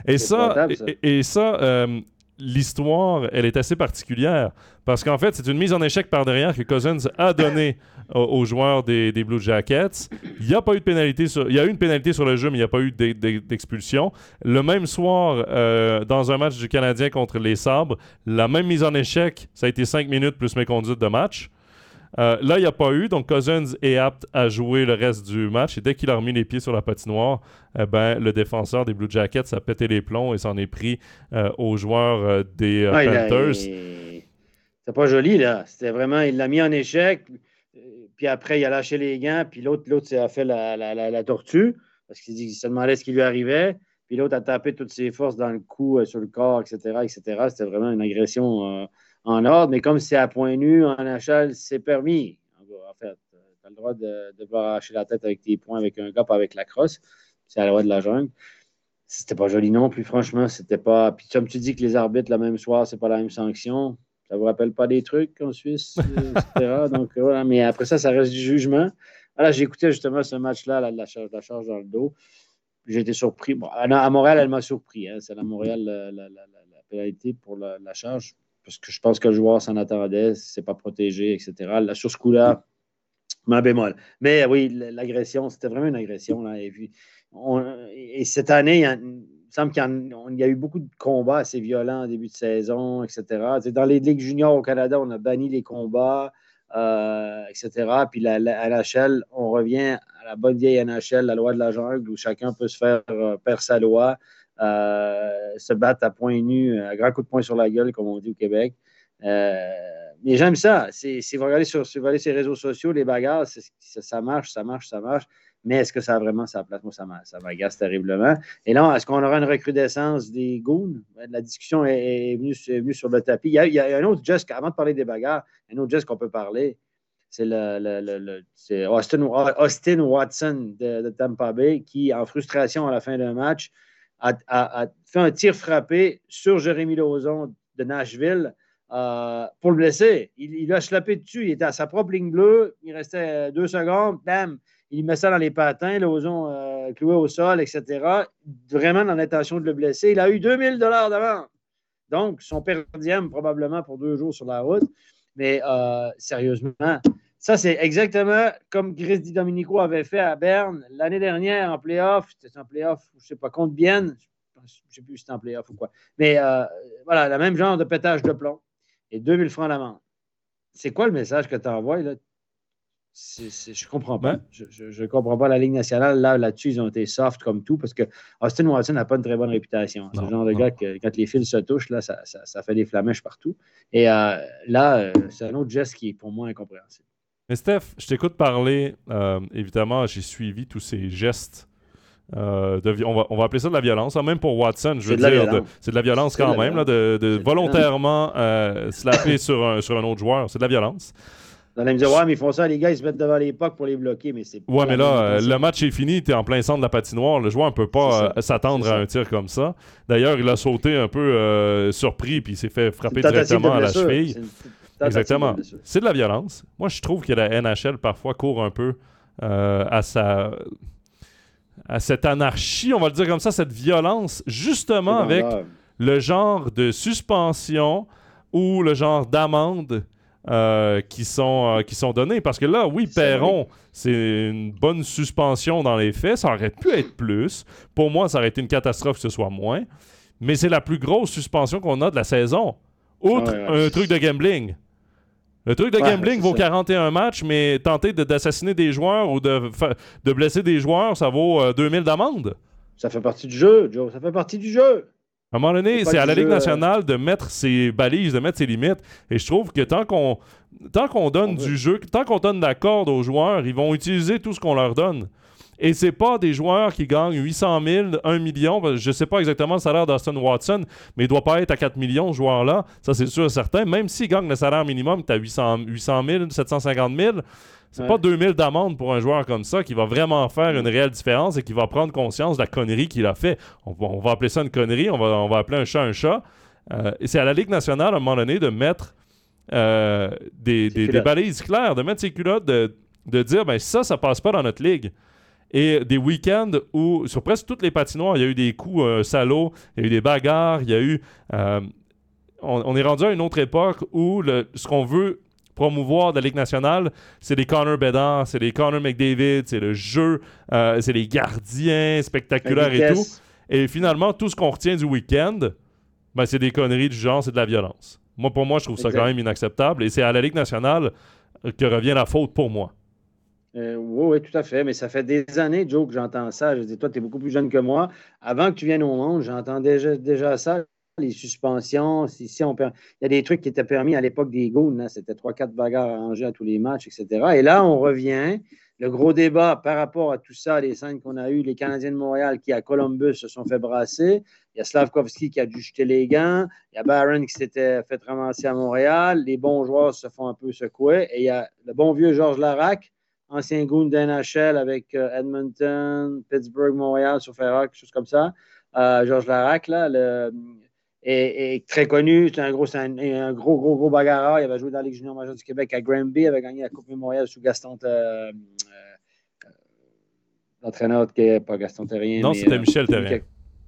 Et ça, et, ça euh, l'histoire, elle est assez particulière. Parce qu'en fait, c'est une mise en échec par derrière que Cousins a donnée aux, joueurs des, Blue Jackets. Il n'y a pas eu de pénalité sur, il y a eu une pénalité sur le jeu, mais il n'y a pas eu d'expulsion. Le même soir, euh, dans un match du Canadien contre les Sabres, la même mise en échec, ça a été 5 minutes plus méconduite de match. Euh, là, il n'y a pas eu, donc Cousins est apte à jouer le reste du match. Et dès qu'il a remis les pieds sur la patinoire, eh ben, le défenseur des Blue Jackets a pété les plombs et s'en est pris euh, aux joueurs des Panthers. C'est pas joli, là. C'était vraiment, il l'a mis en échec. Puis après, il a lâché les gants, puis l'autre, l'autre a fait la, la, tortue, parce qu'il se demandait ce qui lui arrivait. Puis l'autre a tapé toutes ses forces dans le cou, euh, sur le corps, etc., etc. C'était vraiment une agression euh, en ordre. Mais comme c'est à point nu, en achat, c'est permis. En fait, tu as le droit de, de arracher la tête avec tes poings avec un gars, pas avec la crosse. C'est à la loi de la jungle. C'était pas joli non plus, franchement. C'était pas. Puis comme tu dis que les arbitres, le même soir, c'est pas la même sanction ça vous rappelle pas des trucs en Suisse, euh, etc. Donc voilà, mais après ça, ça reste du jugement. Voilà, j'écoutais justement ce match-là, la, charge, la charge dans le dos. J'ai été surpris. Bon, à Montréal, elle m'a surpris. Hein. C'est à Montréal la, pénalité pour la, charge, parce que je pense que le joueur s'en attendait, c'est pas protégé, etc. Là, sur ce coup-là, ma bémol. Mais oui, l'agression, c'était vraiment une agression. Là, et, puis, et cette année, il y semble qu'il y, a eu beaucoup de combats assez violents en début de saison, etc. dans les ligues juniors au Canada, on a banni les combats, euh, etc. Puis la, NHL, on revient à la bonne vieille NHL, la loi de la jungle, où chacun peut se faire euh, perdre sa loi, se battre à point nu, à grands coups de poing sur la gueule, comme on dit au Québec. mais j'aime ça. Si vous regardez sur, les réseaux sociaux, les bagarres, ça marche, ça marche, ça marche. Mais est-ce que ça a vraiment sa place? Moi, ça m'agace terriblement. Et là, est-ce qu'on aura une recrudescence des goons? Ben, la discussion est, venue, sur le tapis. Il y, a, un autre geste, avant de parler des bagarres, un autre geste qu'on peut parler, c'est le, Austin, Watson de, Tampa Bay qui, en frustration à la fin d'un match, a, fait un tir frappé sur Jérémy Lauzon de Nashville euh, pour le blesser. Il, a slappé dessus, il était à sa propre ligne bleue, il restait deux secondes, bam! il met ça dans les patins, l'ozon euh, cloué au sol, etc. Vraiment dans l'intention de le blesser. Il a eu 2000 dollars d'avance. Donc, son perdième probablement pour deux jours sur la route. Mais euh, sérieusement, ça, c'est exactement comme Chris Di Domenico avait fait à Berne l'année dernière en playoff. C'était en playoff, je ne sais pas, contre Bienne. Je ne sais plus si c'était en playoff ou quoi. Mais euh, voilà, le même genre de pétage de plomb. Et 2000 francs d'amende. C'est quoi le message que tu envoies? Là? je comprends pas. Je, ne comprends pas la Ligue nationale. Là, là-dessus, ils ont été soft comme tout parce que Austin Watson n'a pas une très bonne réputation. C'est le genre de gars que quand les fils se touchent, là, ça, fait des flamèches partout. Et euh, là, euh, c'est un autre geste qui est pour moi incompréhensible. Mais Steph, je t'écoute parler. Euh, évidemment, j'ai suivi tous ces gestes. de, on, va, on, va, appeler ça de la violence, hein, même pour Watson, je veux dire, c'est de la violence quand même, là, de, volontairement slapper sur un, sur un autre joueur, c'est de la violence. On allez me dire, ouais, mais ils font ça, les gars, ils se mettent devant les pucks pour les bloquer, mais c'est Ouais, mais là, euh, le match est fini, tu es en plein centre de la patinoire. Le joueur ne peut pas euh, s'attendre à un tir comme ça. D'ailleurs, il a sauté un peu euh, surpris, puis il s'est fait frapper directement à la cheville. Exactement. C'est de la violence. Moi, je trouve que la NHL, parfois, court un peu à sa à cette anarchie, on va le dire comme ça, cette violence, justement avec le genre de suspension ou le genre d'amende euh, qui, sont, euh, qui sont donnés. Parce que là, oui, Perron, c'est une bonne suspension dans les faits. Ça aurait pu être plus. Pour moi, ça aurait été une catastrophe que ce soit moins. Mais c'est la plus grosse suspension qu'on a de la saison. Outre un truc de gambling. Le truc de gambling vaut 41 matchs, mais tenter d'assassiner des joueurs ou de, de blesser des joueurs, ça vaut 2000 euh, d'amende. Ça fait partie du jeu, Joe. Ça fait partie du jeu. À un moment donné, c'est à la Ligue nationale de mettre ses balises, de mettre ses limites. Et je trouve que tant qu'on tant qu'on donne du jeu, tant qu'on donne la corde aux joueurs, ils vont utiliser tout ce qu'on leur donne. Et c'est pas des joueurs qui gagnent 800 000, 1 million. Je sais pas exactement le salaire d'Austin Watson, mais il doit pas être à 4 millions, ce joueur-là. Ça, c'est sûr et certain. Même s'il gagne le salaire minimum, tu as 800, 800 000, 750 000. C'est pas 2000 d'amende pour un joueur comme ça qui va vraiment faire une réelle différence et qui va prendre conscience de la connerie qu'il a fait. On, va appeler ça une connerie, on va, on va appeler un chat un chat. Euh, et c'est à la Ligue nationale, à un moment donné, de mettre euh, des, balises claires, de mettre ses culottes, de, dire ben ça, ça passe pas dans notre ligue. Et des week-ends où, sur presque toutes les patinoires, il y a eu des coups euh, salauds, il y a eu des bagarres, il y a eu on, est rendu à une autre époque où le, ce qu'on veut promouvoir de la Ligue nationale, c'est les Connor Bedard, c'est les Connor McDavid, c'est le jeu, euh, c'est les gardiens spectaculaires et tout. Et finalement, tout ce qu'on retient du week-end, ben, c'est des conneries du genre, c'est de la violence. Moi, pour moi, je trouve ça quand même inacceptable. Et c'est à la Ligue nationale que revient la faute pour moi. Euh, oui, oui, tout à fait. Mais ça fait des années, Joe, que j'entends ça. Je dis, toi, tu es beaucoup plus jeune que moi. Avant que tu viennes au monde, j'entendais déjà, déjà ça les suspensions. Si, on Il y a des trucs qui étaient permis à l'époque des Goons. Hein. C'était 3-4 bagarres arrangées à tous les matchs, etc. Et là, on revient. Le gros débat par rapport à tout ça, les scènes qu'on a eues, les Canadiens de Montréal qui, à Columbus, se sont fait brasser. Il y a Slavkovski qui a dû jeter les gants. Il y a Barron qui s'était fait ramasser à Montréal. Les bons joueurs se font un peu secouer. Et il y a le bon vieux Georges Larac, ancien goon d'NHL avec euh, Edmonton, Pittsburgh, Montréal, sur quelque chose comme ça. Euh, Georges Larac, là, le, est, très connu. C'est un gros, un, gros, gros, gros bagarreur. Il avait joué dans la Ligue junior majeure du Québec à Granby. Il avait gagné la Coupe Mémorial sous Gaston. Euh, euh, L'entraîneur qui n'est pas Gaston Terrien. Non, c'était Michel Terrien.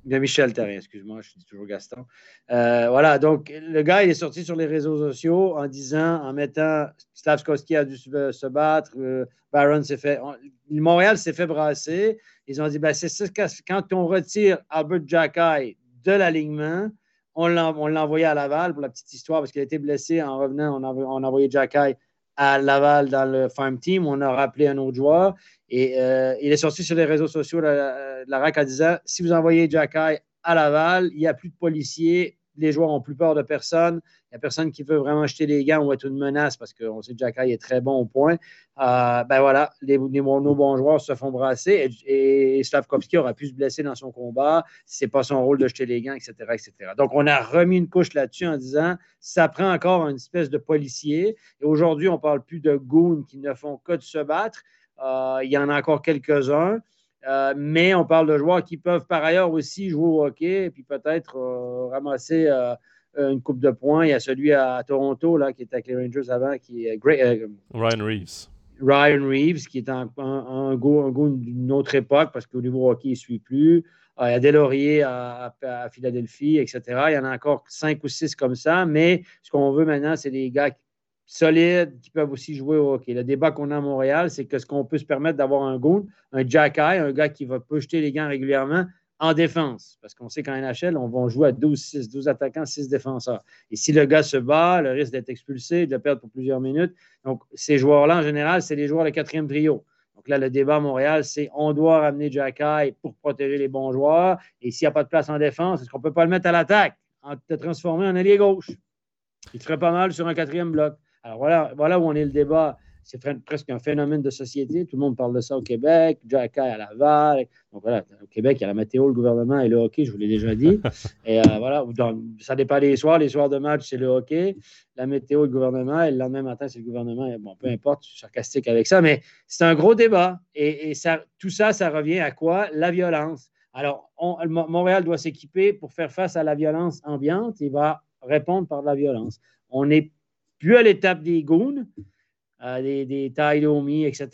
Michel Terrien, excuse-moi, je dis toujours Gaston. voilà, donc le gars, il est sorti sur les réseaux sociaux en disant, en mettant Slavskoski a dû se, battre, Baron s'est fait. Montréal s'est fait brasser. Ils ont dit, ben, c'est ça, quand on retire Albert Jackay de l'alignement, on l'a envoyé à Laval pour la petite histoire parce qu'il a été blessé en revenant. On a, on a envoyé à Laval dans le farm team. On a rappelé un autre joueur et euh, il est sorti sur les réseaux sociaux de la, la RAC en disant si vous envoyez Jacky à Laval, il n'y a plus de policiers, les joueurs n'ont plus peur de personne. Il n'y a personne qui veut vraiment jeter les gants ou être une menace parce qu'on sait que Jacky est très bon au point. Euh, ben voilà, les, nos bons joueurs se font brasser et, et, Slavkovski aura pu se blesser dans son combat. Ce n'est pas son rôle de jeter les gants, etc., etc. Donc, on a remis une couche là-dessus en disant ça prend encore une espèce de policier. Et aujourd'hui, on ne parle plus de goons qui ne font que de se battre. Euh, il y en a encore quelques-uns. Euh, mais on parle de joueurs qui peuvent par ailleurs aussi jouer au hockey et puis peut-être euh, ramasser une coupe de points. Il y a celui à Toronto là, qui était avec les Rangers avant, qui est Ryan Reeves. Ryan Reeves, qui est un, un, d'une autre époque parce qu'au niveau hockey, il ne suit plus. il y a Delaurier à, à, Philadelphie, etc. Il y en a encore cinq ou six comme ça, mais ce qu'on veut maintenant, c'est des gars qui solides qui peuvent aussi jouer au hockey. Le débat qu'on a à Montréal, c'est que ce qu'on peut se permettre d'avoir un goon, un jack un gars qui va pas jeter les gants régulièrement en défense. Parce qu'on sait qu'en NHL, on va jouer à 12-6, 12 attaquants, 6 défenseurs. Et si le gars se bat, le risque d'être expulsé, de le perdre pour plusieurs minutes. Donc, ces joueurs-là, en général, c'est les joueurs de quatrième trio. Donc là, le débat à Montréal, c'est on doit ramener Jack pour protéger les bons joueurs. Et s'il n'y a pas de place en défense, est-ce qu'on ne peut pas le mettre à l'attaque en te transformer en allié gauche? Il ferait pas mal sur un quatrième bloc. Alors voilà, voilà où on est le débat. C'est presque un phénomène de société. Tout le monde parle de ça au Québec. Jack à Laval. Donc voilà, au Québec, il y a la météo, le gouvernement et le hockey, je vous l'ai déjà dit. Et euh, voilà, ça dépend des soirs. Les soirs de match, c'est le hockey. La météo, le gouvernement. Et le lendemain matin, c'est le gouvernement. bon, peu importe, je suis sarcastique avec ça, mais c'est un gros débat. Et, ça, tout ça, ça revient à quoi? La violence. Alors, Montréal doit s'équiper pour faire face à la violence ambiante. Il va répondre par la violence. On est plus à l'étape des goons, euh, des, des etc.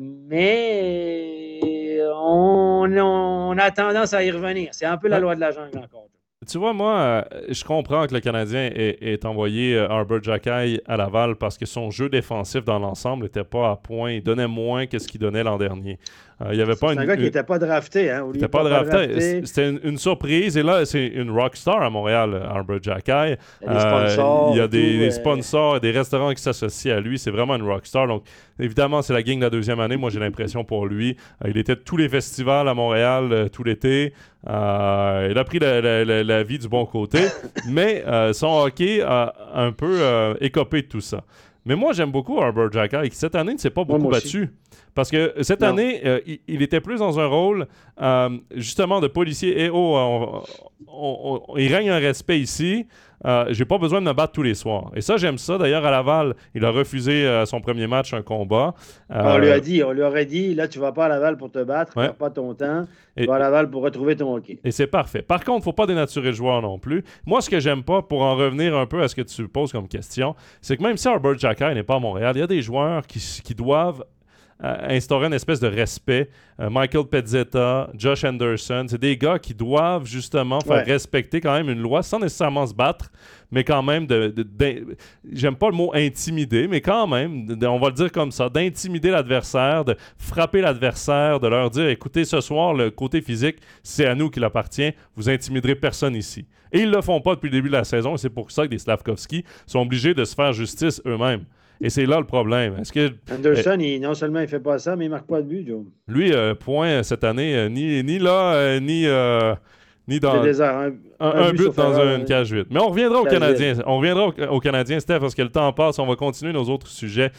Mais on, a tendance à y revenir. C'est un peu la loi de la jungle encore. Tu vois, moi, euh, je comprends que le Canadien ait, envoyé euh, Arbor Jackay à Laval parce que son jeu défensif dans l'ensemble n'était pas à point. Il donnait moins que ce qu'il donnait l'an dernier. Euh, il y avait pas une, un gars qui n'était pas drafté. Hein, il n'était pas, drafté. C'était une, surprise. Et là, c'est une rockstar à Montréal, Arbor Jackay. Il y a des sponsors. il y a des, sponsors et des restaurants qui s'associent à lui. C'est vraiment une rockstar. Donc, évidemment, c'est la gang de la deuxième année. Moi, j'ai l'impression pour lui. il était tous les festivals à Montréal tout l'été. il a pris la la vie du bon côté, mais euh, son hockey a un peu euh, écopé de tout ça. Mais moi, j'aime beaucoup Arbor Jackal, qui cette année ne s'est pas beaucoup battu. Parce que cette année, euh, il, était plus dans un rôle justement de policier. Et oh, il règne un respect ici. Euh, j'ai pas besoin de me battre tous les soirs. Et ça, j'aime ça. D'ailleurs, à Laval, il a refusé euh, son premier match un combat. on lui a dit, on lui aurait dit, là, tu vas pas à Laval pour te battre, ouais. pas ton temps. Tu vas à Laval pour retrouver ton hockey. Et c'est parfait. Par contre, faut pas dénaturer le joueur non plus. Moi, ce que j'aime pas, pour en revenir un peu à ce que tu poses comme question, c'est que même si Albert Jackay n'est pas à Montréal, il y a des joueurs qui, qui doivent instaurer une espèce de respect. Michael Pezzetta, Josh Anderson, c'est des gars qui doivent justement faire respecter quand même une loi sans nécessairement se battre, mais quand même de, j'aime pas le mot intimider, mais quand même, on va le dire comme ça, d'intimider l'adversaire, de frapper l'adversaire, de leur dire écoutez, ce soir, le côté physique, c'est à nous qu'il appartient, vous intimiderez personne ici. Et ils le font pas depuis le début de la saison, et c'est pour ça que les Slavkovski sont obligés de se faire justice eux-mêmes. Et c'est là le problème. Est-ce que, Anderson, non seulement il fait pas ça, mais il marque pas de but, Joe. Lui, euh, point cette année, euh, ni, ni là, euh, ni ni dans un, but, dans une cage 8. Mais on reviendra aux Canadiens. On reviendra aux, Canadiens, Steph, parce que le temps passe. On va continuer nos autres sujets.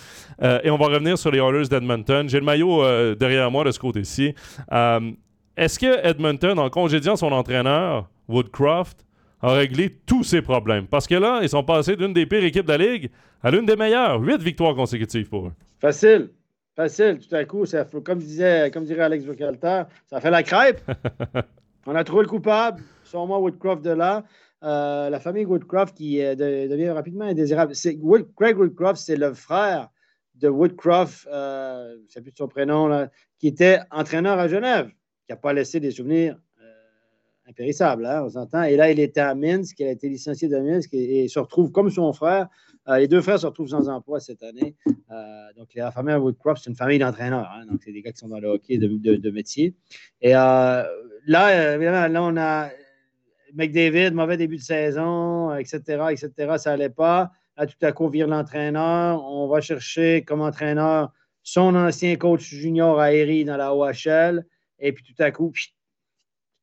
Et on va revenir sur les Oilers d'Edmonton. J'ai le maillot derrière moi de ce côté-ci. Est-ce que Edmonton, en congédiant son entraîneur, Woodcroft, a réglé tous ses problèmes? Parce que là, ils sont passés d'une des pires équipes de la Ligue à l'une des meilleures. Huit victoires consécutives pour eux. Facile. Facile, tout à coup, ça, comme, disait, comme dirait Alex Buchalter, ça fait la crêpe. On a trouvé le coupable, moi Woodcroft de là. Euh, la famille Woodcroft qui euh, devient rapidement indésirable. Craig Woodcroft, c'est le frère de Woodcroft, euh, je ne sais plus de son prénom, qui était entraîneur à Genève, qui n'a pas laissé des souvenirs impérissables, hein, on s'entend. Et là, il était à Minsk, il a été licencié de Minsk et, se retrouve comme son frère. les deux frères se retrouvent sans emploi cette année. donc, la famille Woodcroft, c'est une famille d'entraîneurs. Hein, donc, c'est des gars qui sont dans le hockey de, métier. Et là, euh, évidemment, là, on a McDavid, mauvais début de saison, etc., etc., ça n'allait pas. Là, tout à coup, vire l'entraîneur. On va chercher comme entraîneur son ancien coach junior à Erie dans la OHL. Et puis tout à coup,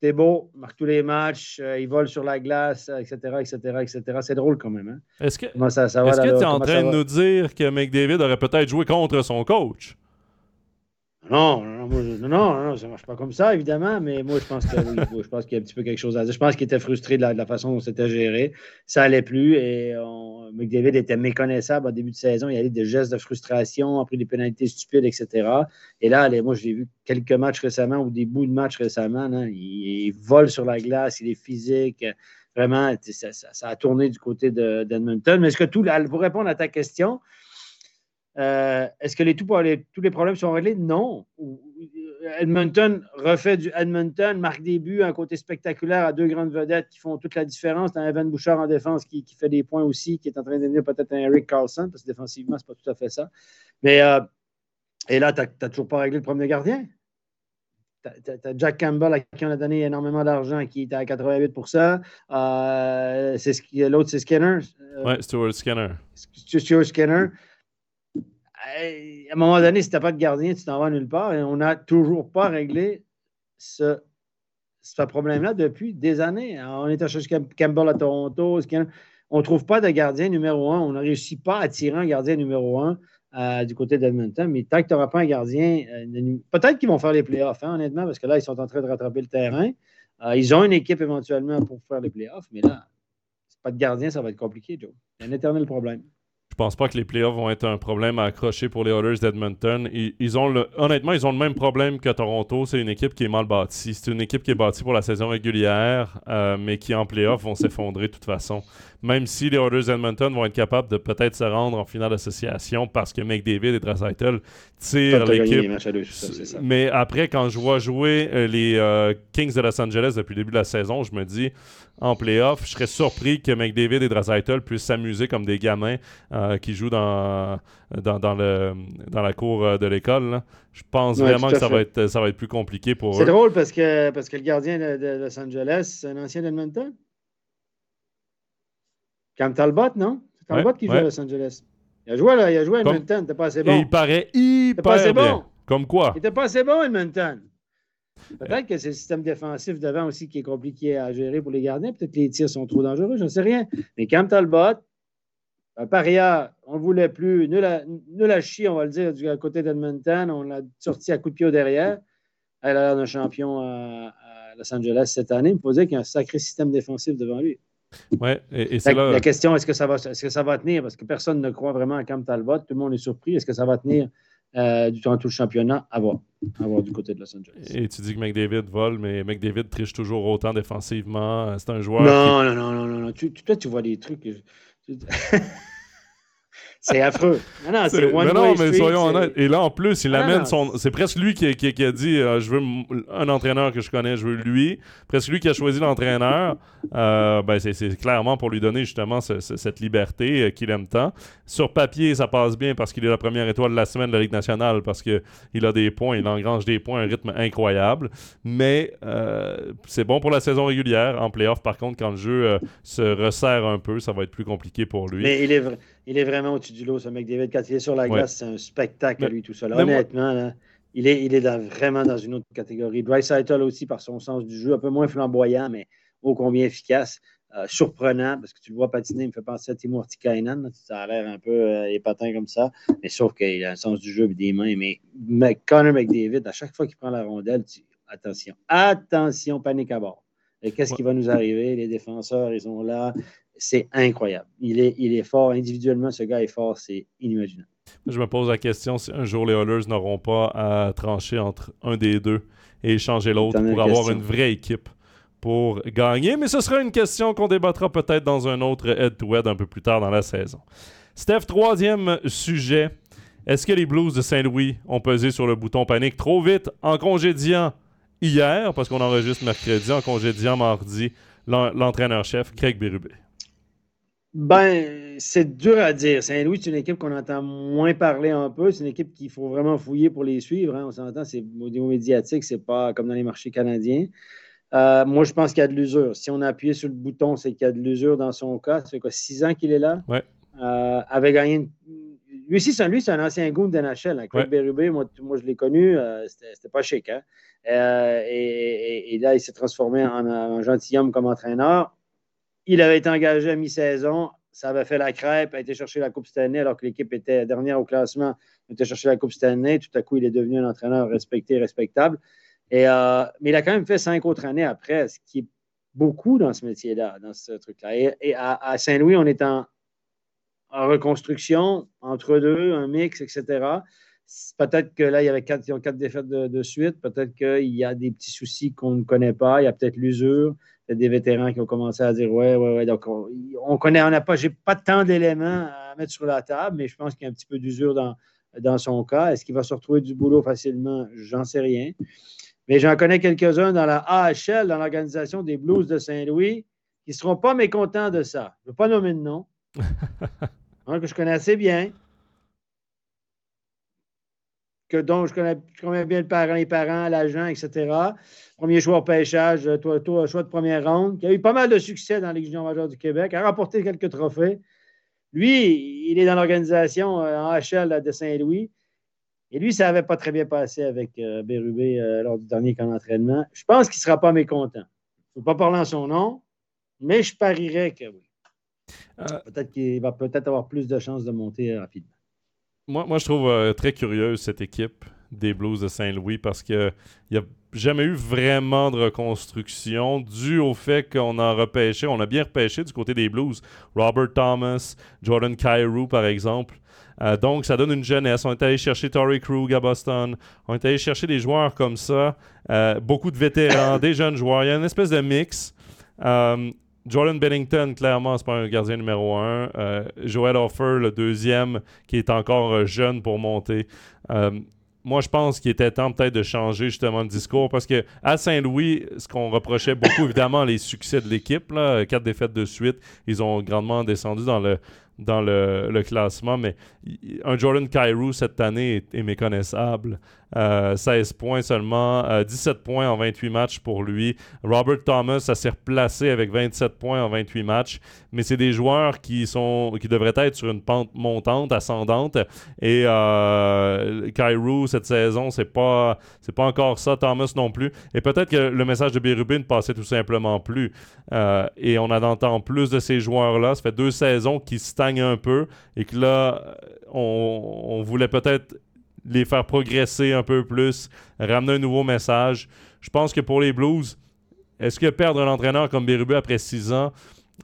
c'est beau, marque tous les matchs, euh, il vole sur la glace, etc., etc., etc. C'est drôle quand même. Hein? Est-ce que tu es en train de nous dire que McDavid aurait peut-être joué contre son coach? Non, non, non, non, ça ne marche pas comme ça, évidemment, mais moi, je pense que je pense qu'il y a un petit peu quelque chose à dire. Je pense qu'il était frustré de la, façon dont c'était géré. Ça n'allait plus et McDavid était méconnaissable au début de saison. Il y avait des gestes de frustration, a pris des pénalités stupides, etc. Et là, moi, j'ai vu quelques matchs récemment ou des bouts de matchs récemment. il, vole sur la glace, il est physique. Vraiment, ça, a tourné du côté d'Edmonton. mais est-ce que tout, pour répondre à ta question, euh, est-ce que les, tous les problèmes sont réglés? Non. Edmonton refait du Edmonton, marque des buts, un côté spectaculaire à deux grandes vedettes qui font toute la différence. Dans Evan Bouchard en défense qui, fait des points aussi, qui est en train de devenir peut-être un Eric Carlson, parce que défensivement, ce n'est pas tout à fait ça. Mais euh, et là, tu n'as toujours pas réglé le problème de gardien. Tu as, Jack Campbell à qui on a donné énormément d'argent, qui était à 88% euh, L'autre, c'est Skinner. oui, Stuart Skinner. Stuart Skinner à un moment donné, si tu n'as pas de gardien, tu t'en vas nulle part. Et on n'a toujours pas réglé ce, problème-là depuis des années. on est à Campbell à Toronto. On ne trouve pas de gardien numéro un. On ne réussit pas à tirer un gardien numéro un euh, du côté d'Edmonton. Mais tant que tu n'auras pas un gardien, euh, peut-être qu'ils vont faire les playoffs, hein, honnêtement, parce que là, ils sont en train de rattraper le terrain. Euh, ils ont une équipe éventuellement pour faire les playoffs, mais là, pas de gardien, ça va être compliqué, Joe. C'est un éternel problème. Je pense pas que les playoffs vont être un problème à accrocher pour les Oilers d'Edmonton. Ils, ont le, honnêtement, ils ont le même problème que Toronto. C'est une équipe qui est mal bâtie. C'est une équipe qui est bâtie pour la saison régulière, euh, mais qui en playoffs vont s'effondrer de toute façon. Même si les Oilers d'Edmonton vont être capables de peut-être se rendre en finale d'association parce que McDavid et Draisaitl tirent l'équipe. Mais après, quand je vois jouer euh, les euh, Kings de Los Angeles depuis le début de la saison, je me dis en playoff. Je serais surpris que McDavid et Draisaitl puissent s'amuser comme des gamins euh, qui jouent dans, dans, le, dans la cour euh, de l'école. Je pense vraiment que ça va, être, ça va être plus compliqué pour eux. C'est drôle parce que, parce que le gardien de, Los Angeles, c'est un ancien d'Edmonton? Cam Talbot, non? C'est Talbot qui joue à Los Angeles. Il a joué, là, il a joué à Edmonton, t'es pas assez bon. Et il paraît hyper pas assez bon. Comme quoi? Il était pas assez bon, Edmonton. Peut-être que c'est le système défensif devant aussi qui est compliqué à gérer pour les gardiens. Peut-être que les tirs sont trop dangereux, je ne sais rien. Mais Cam Talbot, Paria, on ne voulait plus. Nul à, nul à chier, on va le dire, du côté d'Edmonton. On l'a sorti à coup de pied au derrière. Elle a l'air d'un champion à, Los Angeles cette année. Il faut dire qu'il y a un sacré système défensif devant lui. Ouais, et, c'est la, la question, est-ce que, ça va, est-ce que ça va tenir? Parce que personne ne croit vraiment à Cam Talbot. Tout le monde est surpris. Est-ce que ça va tenir euh, du temps tout le championnat? À voir, à voir du côté de Los Angeles. Et tu dis que McDavid vole, mais McDavid triche toujours autant défensivement. C'est un joueur. Non, non, non, non, non, Tu, toi, tu vois des trucs. пиздец. c'est affreux. Non, non, c'est one non, mais soyons honnêtes. Et là, en plus, il amène son. C'est presque lui qui, qui, a dit euh, Je veux un entraîneur que je connais, je veux lui. Presque lui qui a choisi l'entraîneur. Euh, ben, c'est clairement pour lui donner justement cette liberté euh, qu'il aime tant. Sur papier, ça passe bien parce qu'il est la première étoile de la semaine de la Ligue nationale parce qu'il a des points, il engrange des points à un rythme incroyable. Mais c'est bon pour la saison régulière. En playoff, par contre, quand le jeu se resserre un peu, ça va être plus compliqué pour lui. Mais il est, il est vraiment au-dessus du lot, ce mec David. Quand il est sur la glace, c'est un spectacle à lui tout seul. Honnêtement, il est, il est vraiment dans une autre catégorie. Bryce aussi, par son sens du jeu, un peu moins flamboyant, mais ô combien efficace. Euh, surprenant, parce que tu le vois patiner, il me fait penser à Timo Artikainen. Ça a l'air un peu euh, épatant comme ça, mais sauf qu'il a un sens du jeu et des mains. Mais Connor McDavid, à chaque fois qu'il prend la rondelle, attention, attention, panique à bord. Qu'est-ce qui va nous arriver? Les défenseurs, ils sont là c'est incroyable. Il est, il est fort. Individuellement, ce gars est fort. C'est inimaginable. Je me pose la question si un jour les Oilers n'auront pas à trancher entre un des deux et échanger l'autre pour avoir une vraie équipe pour gagner. Mais ce sera une question qu'on débattra peut-être dans un autre head-to-head un peu plus tard dans la saison. Steph, troisième sujet. Est-ce que les Blues de Saint-Louis ont pesé sur le bouton panique trop vite en congédiant hier, parce qu'on enregistre mercredi, en congédiant mardi, l'entraîneur-chef Craig Berube? Ben, c'est dur à dire. Saint-Louis, c'est une équipe qu'on entend moins parler un peu. C'est une équipe qu'il faut vraiment fouiller pour les suivre. Hein. On s'entend, c'est au niveau médiatique, c'est pas comme dans les marchés canadiens. Euh, moi, je pense qu'il y a de l'usure. Si on a appuyé sur le bouton, c'est qu'il y a de l'usure dans son cas. Ça fait quoi, six ans qu'il est là? Ouais. Euh, avait gagné une... Lui aussi, c'est un ancien goon de NHL. Hein. Craig Berube, moi, moi, je l'ai connu. Euh, c'était pas chic. Hein? Et, là, il s'est transformé en, en gentilhomme comme entraîneur. Il avait été engagé à mi-saison. Ça avait fait la crêpe, a été chercher la Coupe Stanley alors que l'équipe était dernière au classement. Il était chercher la Coupe Stanley. Tout à coup, il est devenu un entraîneur respecté, respectable. Et, euh, mais il a quand même fait cinq autres années après, ce qui est beaucoup dans ce métier-là, dans ce truc-là. Et, à, Saint-Louis, on est en, reconstruction, entre deux, un mix, etc. Peut-être que là, il y avait quatre, défaites de suite. Peut-être qu'il y a des petits soucis qu'on ne connaît pas. Il y a peut-être l'usure des vétérans qui ont commencé à dire Ouais, ouais, ouais. Donc, on, connaît, on n'a pas, j'ai pas tant d'éléments à mettre sur la table, mais je pense qu'il y a un petit peu d'usure dans, dans son cas. Est-ce qu'il va se retrouver du boulot facilement? J'en sais rien. Mais j'en connais quelques-uns dans la AHL, dans l'organisation des Blues de Saint-Louis, qui ne seront pas mécontents de ça. Je ne veux pas nommer de nom. que je connais assez bien que dont je connais, bien le parent, les parents, l'agent, etc. Premier choix au pêchage, euh, toi, toi, choix de première ronde, qui a eu pas mal de succès dans l'Union majeure du Québec, a remporté quelques trophées. Lui, il est dans l'organisation euh, en HL de Saint-Louis. Et lui, ça n'avait pas très bien passé avec euh, Bérubé lors du dernier camp d'entraînement. Je pense qu'il ne sera pas mécontent. Il ne faut pas parler en son nom, mais je parierais que oui. peut-être qu'il va peut-être avoir plus de chances de monter rapidement. Moi, je trouve euh, très curieuse cette équipe des Blues de Saint-Louis parce qu'il n'y a jamais eu vraiment de reconstruction dû au fait qu'on a repêché, on a bien repêché du côté des Blues. Robert Thomas, Jordan Cairo, par exemple. Euh, donc, ça donne une jeunesse. On est allé chercher Tory Krug à Boston. On est allé chercher des joueurs comme ça. Euh, beaucoup de vétérans, des jeunes joueurs. Il y a une espèce de mix. Jordan Bennington, clairement, c'est pas un gardien numéro un. Euh, Joel Offer, le deuxième, qui est encore euh, jeune pour monter. Euh, moi, je pense qu'il était temps peut-être de changer justement le discours parce que à Saint-Louis, ce qu'on reprochait beaucoup, évidemment, les succès de l'équipe, quatre défaites de suite, ils ont grandement descendu dans le, dans le, classement, mais un Jordan Cairo cette année est, méconnaissable. 16 euh, points seulement, 17 euh, points en 28 matchs pour lui. Robert Thomas, ça s'est replacé avec 27 points en 28 matchs, mais c'est des joueurs qui sont qui devraient être sur une pente montante, ascendante. Et euh, cette saison, c'est pas pas encore ça. Thomas non plus. Et peut-être que le message de Bérubé ne passait tout simplement plus. Euh, et on entend plus de ces joueurs-là. Ça fait deux saisons qui stagnent un peu et que là, on, voulait peut-être les faire progresser un peu plus, ramener un nouveau message. Je pense que pour les Blues, est-ce que perdre un entraîneur comme Bérubé après six ans,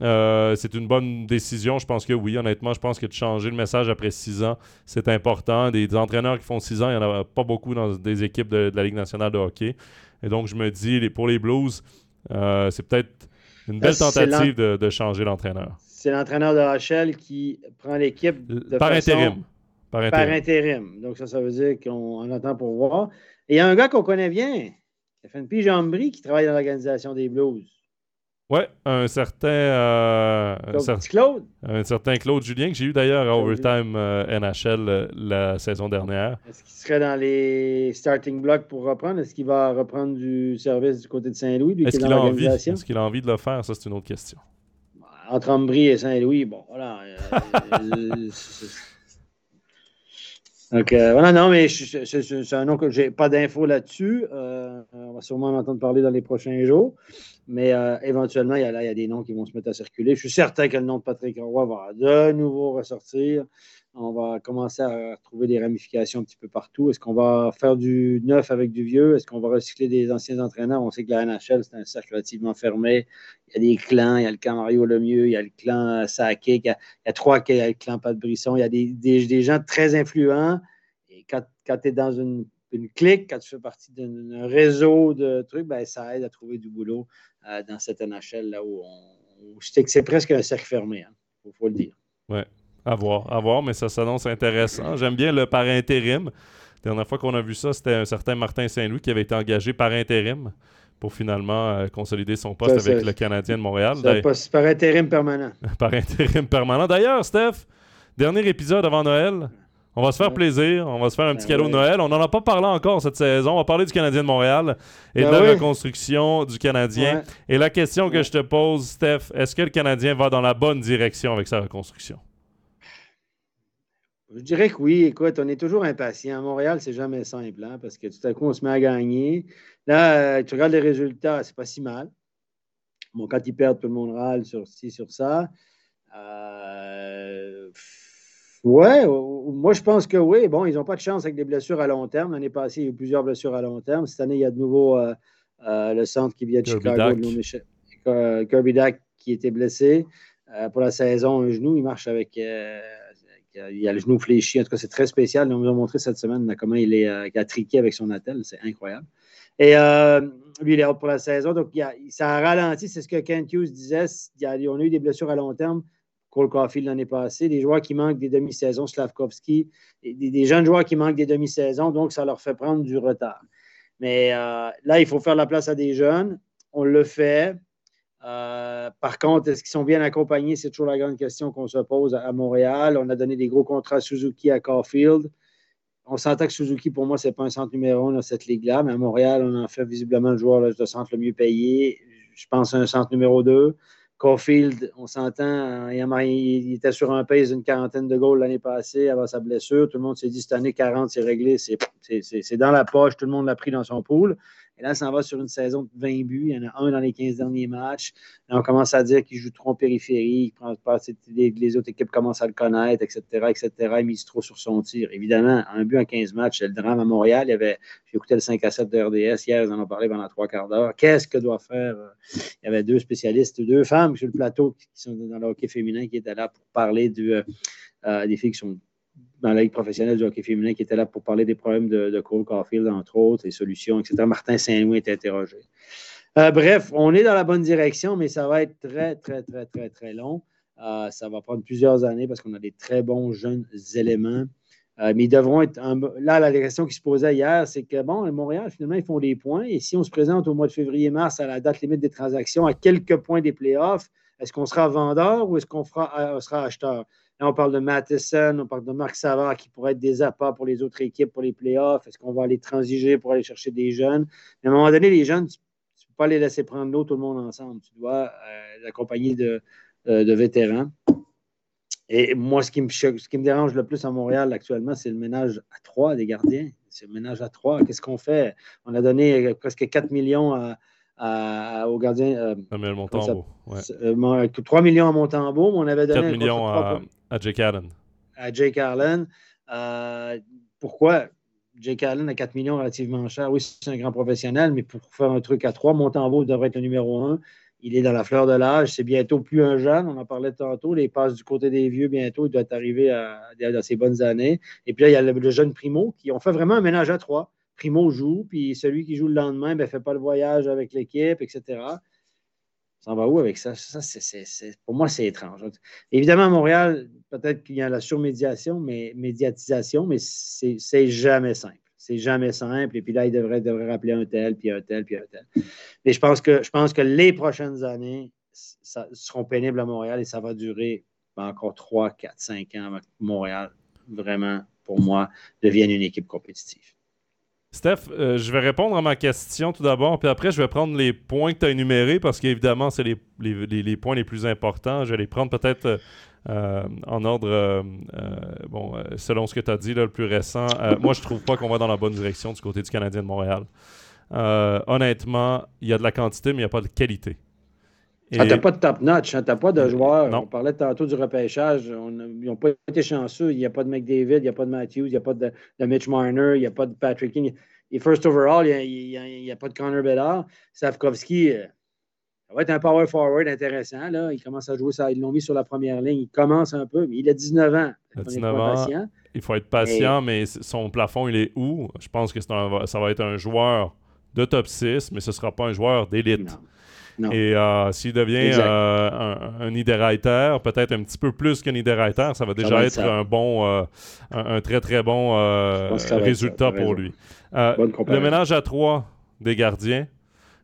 euh, c'est une bonne décision? Je pense que oui. Honnêtement, je pense que de changer le message après six ans, c'est important. Des, entraîneurs qui font six ans, il n'y en a pas beaucoup dans des équipes de, la Ligue nationale de hockey. Et donc, je me dis, pour les Blues, euh, c'est peut-être une belle tentative de, de changer l'entraîneur c'est l'entraîneur de Rachel qui prend l'équipe par intérim. Par intérim. Donc, ça, ça veut dire qu'on attend pour voir. Et il y a un gars qu'on connaît bien, FNP Jambry, qui travaille dans l'organisation des Blues. Oui, un certain. Euh, Claude. Un certain Claude Julien, que j'ai eu d'ailleurs à Overtime euh, NHL euh, la saison dernière. Est-ce qu'il serait dans les starting blocks pour reprendre? Est-ce qu'il va reprendre du service du côté de Saint-Louis Est-ce qu'il a, envie? Est qu'il a envie de le faire? Ça, c'est une autre question. Entre Ambry et Saint-Louis, bon, voilà. Donc, voilà, non, mais c'est un nom que j'ai pas d'infos là-dessus. Euh, va sûrement en entendre parler dans les prochains jours. Mais euh, éventuellement, il y, a, là, il y a des noms qui vont se mettre à circuler. Je suis certain que le nom de Patrick Roy va de nouveau ressortir. On va commencer à retrouver des ramifications un petit peu partout. Est-ce qu'on va faire du neuf avec du vieux? Est-ce qu'on va recycler des anciens entraîneurs? On sait que la NHL, c'est un cercle relativement fermé. Il y a des clans. Il y a le clan Mario Lemieux, il y a le clan Saké, il, y a, trois, il y a le clan Pat Brisson. Il y a des, des, gens très influents. Et quand, quand tu es dans une, une, clique, quand tu fais partie d'un réseau de trucs, ben, ça aide à trouver du boulot euh, dans cette NHL là où, on, c'est presque un cercle fermé, il hein, faut, le dire. Oui. À voir, à voir, mais ça s'annonce intéressant. J'aime bien le par intérim. La dernière fois qu'on a vu ça, c'était un certain Martin Saint-Louis qui avait été engagé par intérim pour finalement euh, consolider son poste avec le Canadien de Montréal. par intérim permanent. par intérim permanent. D'ailleurs, Steph, dernier épisode avant Noël. On va se faire plaisir, on va se faire un petit ben cadeau de Noël. On n'en a pas parlé encore cette saison. On va parler du Canadien de Montréal et de ben la reconstruction du Canadien. Et la question que je te pose, Steph, est-ce que le Canadien va dans la bonne direction avec sa reconstruction? Je dirais que oui. Écoute, on est toujours impatient. À Montréal, c'est jamais simple, hein, parce que tout à coup, on se met à gagner. Là, euh, tu regardes les résultats, c'est pas si mal. Bon, quand ils perdent, tout le monde râle sur ci, sur ça. Euh, ouais, moi, je pense que oui. Bon, ils n'ont pas de chance avec des blessures à long terme. L'année passée, il y a eu plusieurs blessures à long terme. Cette année, il y a de nouveau euh, le centre qui vient de Chicago, Kirby Dack, qui était blessé pour la saison, un genou. Il marche avec il a le genou fléchi. En tout cas, c'est très spécial. On nous a montré cette semaine comment il, est, euh, a triqué avec son attel. C'est incroyable. Et euh, lui, il est hors pour la saison. Donc, ça a ralenti. C'est ce que Kent Hughes disait. Il on a eu des blessures à long terme. Cole Caulfield l'année passée. Des joueurs qui manquent des demi-saisons, Slavkovski. Des, jeunes joueurs qui manquent des demi-saisons. Donc, ça leur fait prendre du retard. Mais euh, là, il faut faire la place à des jeunes. On le fait. Euh, par contre, est-ce qu'ils sont bien accompagnés? C'est toujours la grande question qu'on se pose à, Montréal. On a donné des gros contrats à Suzuki à Caulfield. On s'entend que Suzuki, pour moi, ce n'est pas un centre numéro un dans cette ligue-là, mais à Montréal, on en fait visiblement le joueur de centre le mieux payé. Je pense à un centre numéro 2. Caulfield, on s'entend, il, était sur un pace d'une quarantaine de goals l'année passée avant sa blessure. Tout le monde s'est dit cette année, 40, c'est réglé, c'est dans la poche, tout le monde l'a pris dans son pool. Et là, ça va sur une saison de 20 buts. Il y en a un dans les 15 derniers matchs. Là, on commence à dire qu'il joue trop en périphérie. Les, les, autres équipes commencent à le connaître, etc., etc. Il mise trop sur son tir. Évidemment, un but en 15 matchs, c'est le drame à Montréal. J'ai écouté le 5 à 7 de RDS hier, ils en ont parlé pendant trois quarts d'heure. Qu'est-ce que doit faire? Euh, il y avait deux spécialistes, deux femmes sur le plateau qui sont dans le hockey féminin qui étaient là pour parler du, euh, euh, des filles qui sont dans la Ligue professionnelle du hockey féminin qui était là pour parler des problèmes de, Cole Caulfield, entre autres, et solutions, etc. Martin Saint-Louis était interrogé. Euh, bref, on est dans la bonne direction, mais ça va être très, très, très, très, très long. Euh, ça va prendre plusieurs années parce qu'on a des très bons jeunes éléments. Euh, mais ils devront être. Là, la question qui se posait hier, c'est que, bon, Montréal, finalement, ils font des points. Et si on se présente au mois de février-mars à la date limite des transactions, à quelques points des playoffs, est-ce qu'on sera vendeur ou est-ce qu'on sera acheteur? On parle de Matheson, on parle de Marc Savard qui pourrait être des apports pour les autres équipes, pour les playoffs. Est-ce qu'on va aller transiger pour aller chercher des jeunes? Mais à un moment donné, les jeunes, tu ne peux pas les laisser prendre l'eau tout le monde ensemble. Tu dois euh, les accompagner de, euh, de, vétérans. Et moi, qui, me, ce qui me dérange le plus à Montréal actuellement, c'est le ménage à trois des gardiens. C'est le ménage à trois. Qu'est-ce qu'on fait? On a donné presque 4 millions à, au gardien. Euh, Samuel Montembeau. 3 millions à Montembeau, mais on avait donné. 4 millions à, à Jake Allen. À Jake Allen. Euh, pourquoi? Jake Allen à 4 millions relativement cher? Oui, c'est un grand professionnel, mais pour faire un truc à 3, Montembeau devrait être le numéro 1. Il est dans la fleur de l'âge. C'est bientôt plus un jeune. On en parlait tantôt. Les passes du côté des vieux, bientôt, il doit arriver à, dans ses bonnes années. Et puis là, il y a le, jeune Primo qui ont fait vraiment un ménage à trois. Primo joue, puis celui qui joue le lendemain ne ben, fait pas le voyage avec l'équipe, etc Ça va où avec ça? ça pour moi, c'est étrange. Évidemment, à Montréal, peut-être qu'il y a la surmédiation, mais médiatisation, mais c'est jamais simple. C'est jamais simple. Et puis là, il devrait, devrait rappeler un tel, puis un tel, puis un tel. Mais je pense que, je pense que les prochaines années ça, seront pénibles à Montréal et ça va durer encore 3, 4, 5 ans avant que Montréal, vraiment, pour moi, devienne une équipe compétitive. Steph, euh, je vais répondre à ma question tout d'abord, puis après, je vais prendre les points que tu as énumérés parce qu'évidemment, c'est les, les, points les plus importants. Je vais les prendre peut-être euh, euh, en ordre, bon, selon ce que tu as dit, le plus récent. moi, je trouve pas qu'on va dans la bonne direction du côté du Canadien de Montréal. honnêtement, il y a de la quantité, mais il n'y a pas de qualité. Ah, t'as pas de top-notch, hein, t'as pas de joueurs. On parlait tantôt du repêchage. ils n'ont pas été chanceux. Il n'y a pas de McDavid, il n'y a pas de Matthews, il n'y a pas de, Mitch Marner, il n'y a pas de Patrick King. Et first overall, il n'y a, pas de Connor Bedard. Savkovski, euh, ça va être un power forward intéressant. Là. Il commence à jouer ça. Ils l'ont mis sur la première ligne. Il commence un peu, mais il a 19 ans. Il a 19 ans. Il faut être patient, mais son plafond, il est où? Je pense que ça va être un joueur de top 6, mais ce ne sera pas un joueur d'élite. Et euh, s'il devient euh, un, un peut-être un petit peu plus qu'un Niederreiter, ça va déjà être, un bon, euh, un, très très bon résultat pour lui. le ménage à trois des gardiens.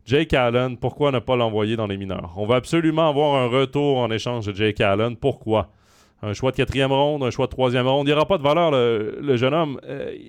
Jake Allen, pourquoi ne pas l'envoyer dans les mineurs? On va absolument avoir un retour en échange de Jake Allen. Pourquoi? un choix de quatrième ronde, un choix de troisième ronde. Il n'y aura pas de valeur, le, jeune homme.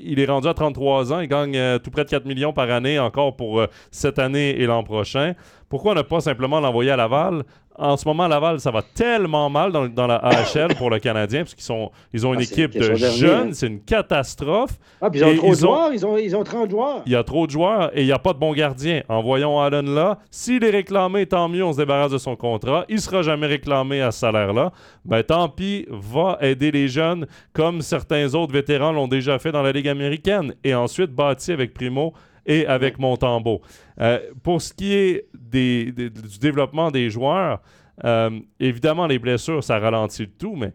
il est rendu à 33 ans. Il gagne tout près de 4 millions par année encore pour cette année et l'an prochain. Pourquoi ne pas simplement l'envoyer à Laval? En ce moment, Laval, ça va tellement mal dans, la AHL pour le Canadien, parce qu'ils sont, ils ont une ah, équipe de jeunes, c'est une catastrophe. Ah, puis ils ont trop de joueurs, ils ont, ils ont 30 joueurs. Il y a trop de joueurs et il n'y a pas de bon gardien. Envoyons Allen là. S'il est réclamé, tant mieux, on se débarrasse de son contrat. Il ne sera jamais réclamé à ce salaire-là. Ben tant pis, va aider les jeunes comme certains autres vétérans l'ont déjà fait dans la Ligue américaine. Et ensuite, bâti avec Primo et avec Montembeau. Euh, pour ce qui est du développement des joueurs, euh, évidemment, les blessures, ça ralentit le tout, mais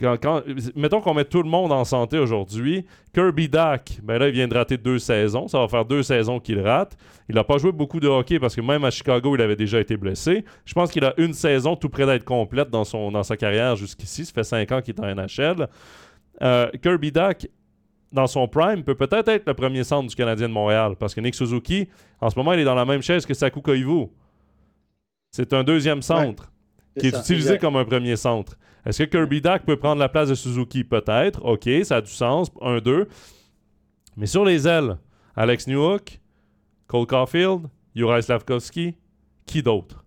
quand, mettons qu'on met tout le monde en santé aujourd'hui, Kirby Dack, ben là, il vient de rater deux saisons. Ça va faire deux saisons qu'il rate. Il n'a pas joué beaucoup de hockey parce que même à Chicago, il avait déjà été blessé. Je pense qu'il a une saison tout près d'être complète dans, son, dans sa carrière jusqu'ici. Ça fait cinq ans qu'il est en NHL. Euh, Kirby Dack dans son prime, peut peut-être être le premier centre du Canadien de Montréal. Parce que Nick Suzuki, en ce moment, il est dans la même chaise que Saku Koivu. C'est un deuxième centre qui est utilisé comme un premier centre. Est-ce que Kirby Dack peut prendre la place de Suzuki? Peut-être. OK, ça a du sens. Un, deux. Mais sur les ailes, Alex Newhook, Cole Caulfield, Juraj Slavkovski, qui d'autre?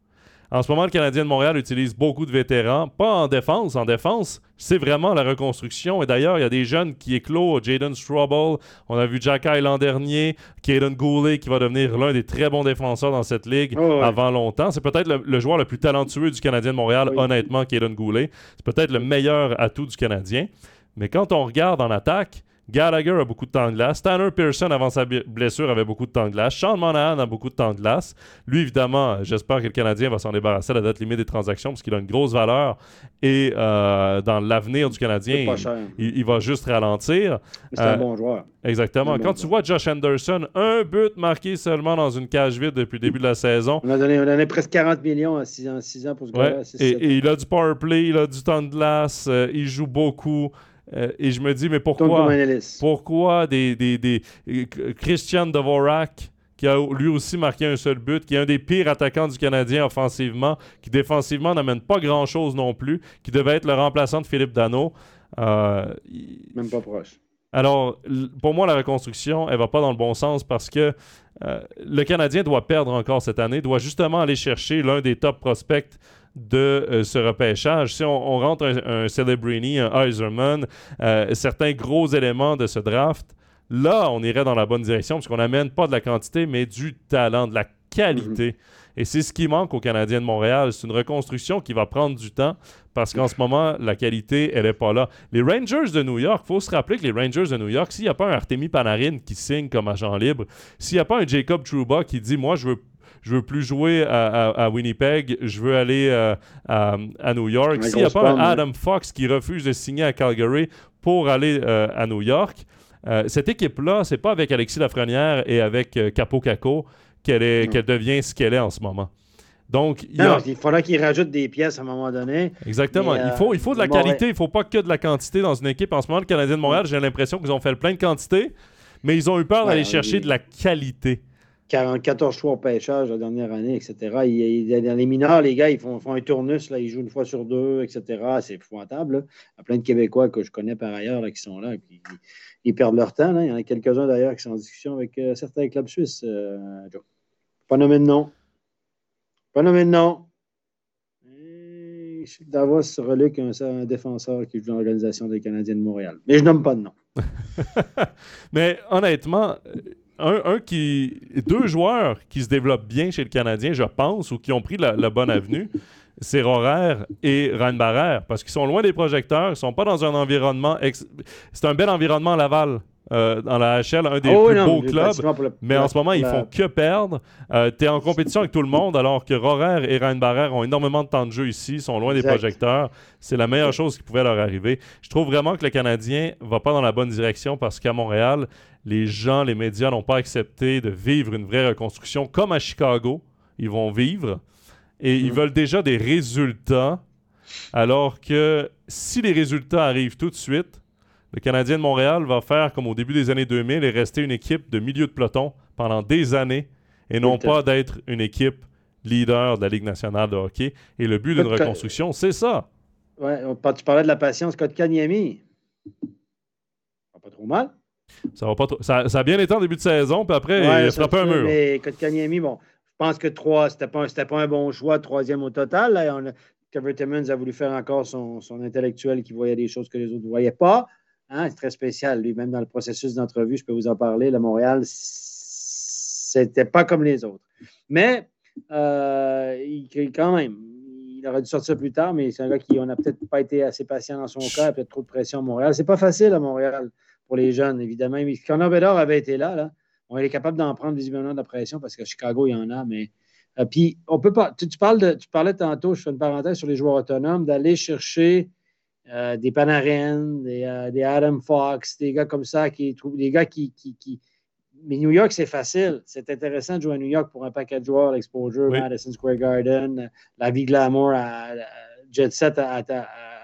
En ce moment, le Canadien de Montréal utilise beaucoup de vétérans, pas en défense. En défense, c'est vraiment la reconstruction. Et d'ailleurs, il y a des jeunes qui éclosent. Jaden Strobel, on a vu Jack l'an dernier, Kaden Goulet qui va devenir l'un des très bons défenseurs dans cette ligue oh, avant longtemps. C'est peut-être le, joueur le plus talentueux du Canadien de Montréal, honnêtement, Kaden Goulet. C'est peut-être le meilleur atout du Canadien. Mais quand on regarde en attaque, Gallagher a beaucoup de temps de glace. Tanner Pearson, avant sa blessure, avait beaucoup de temps de glace. Sean Monahan a beaucoup de temps de glace. Lui, évidemment, j'espère que le Canadien va s'en débarrasser à la date limite des transactions parce qu'il a une grosse valeur. Et euh, dans l'avenir du Canadien, il, va juste ralentir. C'est un euh, bon joueur. Exactement. Quand tu vois Josh Anderson, un but marqué seulement dans une cage vide depuis le début de la saison. On a donné, presque 40 millions en 6 ans, pour ce gars-là. Et, il a du power play, il a du temps de glace, euh, il joue beaucoup. Euh, et je me dis, mais pourquoi, pourquoi des, des, des, euh, Christian Dvorak, qui a lui aussi marqué un seul but, qui est un des pires attaquants du Canadien offensivement, qui défensivement n'amène pas grand-chose non plus, qui devait être le remplaçant de Philippe Dano. Euh, Même pas proche. Alors, pour moi, la reconstruction, elle va pas dans le bon sens parce que le Canadien doit perdre encore cette année, doit justement aller chercher l'un des top prospects de euh, ce repêchage. Si on, rentre un, Celebrini, un Eiserman, euh, certains gros éléments de ce draft, là, on irait dans la bonne direction parce qu'on n'amène pas de la quantité, mais du talent, de la qualité. Mhm. Et c'est ce qui manque aux Canadiens de Montréal. C'est une reconstruction qui va prendre du temps parce qu'en ce moment, la qualité, elle n'est pas là. Les Rangers de New York, il faut se rappeler que les Rangers de New York, s'il n'y a pas un Artemi Panarin qui signe comme agent libre, s'il n'y a pas un Jacob Trouba qui dit Moi, je veux je veux plus jouer à, Winnipeg, je veux aller euh, à, New York. S'il n'y a pas Adam Fox qui refuse de signer à Calgary pour aller euh, à New York, euh, cette équipe-là, c'est pas avec Alexis Lafrenière et avec Capo Caco qu'elle devient ce qu'elle est en ce moment. Donc, il, non, il faudra qu'ils rajoutent des pièces à un moment donné. Exactement. il, faut, il faut de la qualité, il ne faut pas que de la quantité dans une équipe. En ce moment, le Canadien de Montréal, j'ai l'impression qu'ils ont fait plein de quantité, mais ils ont eu peur d'aller chercher de la qualité. 44 choix au pêchage la dernière année, etc. Dans les mineurs, les gars, ils font, font, un tournus, là, ils jouent une fois sur deux, etc. C'est épouvantable. Il y a plein de Québécois que je connais par ailleurs là, qui sont là. Puis, ils, perdent leur temps. Il y en a quelques-uns d'ailleurs qui sont en discussion avec euh, certains clubs suisses. Euh, Pas nommé de nom. Pas nommé de nom. Davos reluque un, un défenseur qui joue dans l'organisation des Canadiens de Montréal. Mais je nomme pas de nom. Mais honnêtement, un, qui, deux joueurs qui se développent bien chez le Canadien, je pense, ou qui ont pris la, bonne avenue, c'est Rorer et Reinbarer, parce qu'ils sont loin des projecteurs, ils sont pas dans un environnement... C'est un bel environnement Laval. Euh, dans la HL, un des ah plus beaux clubs. mais en ce moment, ils font que perdre. Euh, tu es en compétition avec tout le monde, alors que Rorer et Reinbarer ont énormément de temps de jeu ici, sont loin des projecteurs. C'est la meilleure chose qui pouvait leur arriver. Je trouve vraiment que le Canadien va pas dans la bonne direction parce qu'à Montréal, les gens, les médias n'ont pas accepté de vivre une vraie reconstruction comme à Chicago. Ils vont vivre. Et ils mm. veulent déjà des résultats, alors que si les résultats arrivent tout de suite, le Canadien de Montréal va faire comme au début des années 2000 et rester une équipe de milieu de peloton pendant des années et non pas d'être une équipe leader de la Ligue nationale de hockey. Et le but d'une reconstruction, c'est ça. Ouais, tu parlais de la patience. Code Kanyemi, pas trop mal. Ça, va pas ça, a bien été en début de saison, puis après, il a frappé un mur. Mais Kotkaniemi, bon, je pense que 3, c'était pas, pas un bon choix, troisième au total. Là, on a, Kevin Timmons a voulu faire encore son, son, intellectuel qui voyait des choses que les autres ne voyaient pas. Hein, c'est très spécial, lui, même dans le processus d'entrevue, je peux vous en parler. Le Montréal, c'était pas comme les autres. Mais, euh, il, quand même, il aurait dû sortir plus tard, mais c'est un gars qui, on n'a peut-être pas été assez patient dans son cas, peut-être trop de pression à Montréal. C'est pas facile à Montréal pour les jeunes, évidemment. Mais Connor Bedard avait été là, là, on est capable d'en prendre visiblement de la pression parce qu'à Chicago, il y en a, mais. Euh, puis, on peut pas. Tu, parles de, tu parlais tantôt, je fais une parenthèse sur les joueurs autonomes, d'aller chercher euh, des Panarin, des, euh, des, Adam Fox, des gars comme ça qui trouvent des gars qui, qui, Mais New York, c'est facile. C'est intéressant de jouer à New York pour un paquet de joueurs, l'exposure, Madison Square Garden, la vie glamour à, Jet Set à,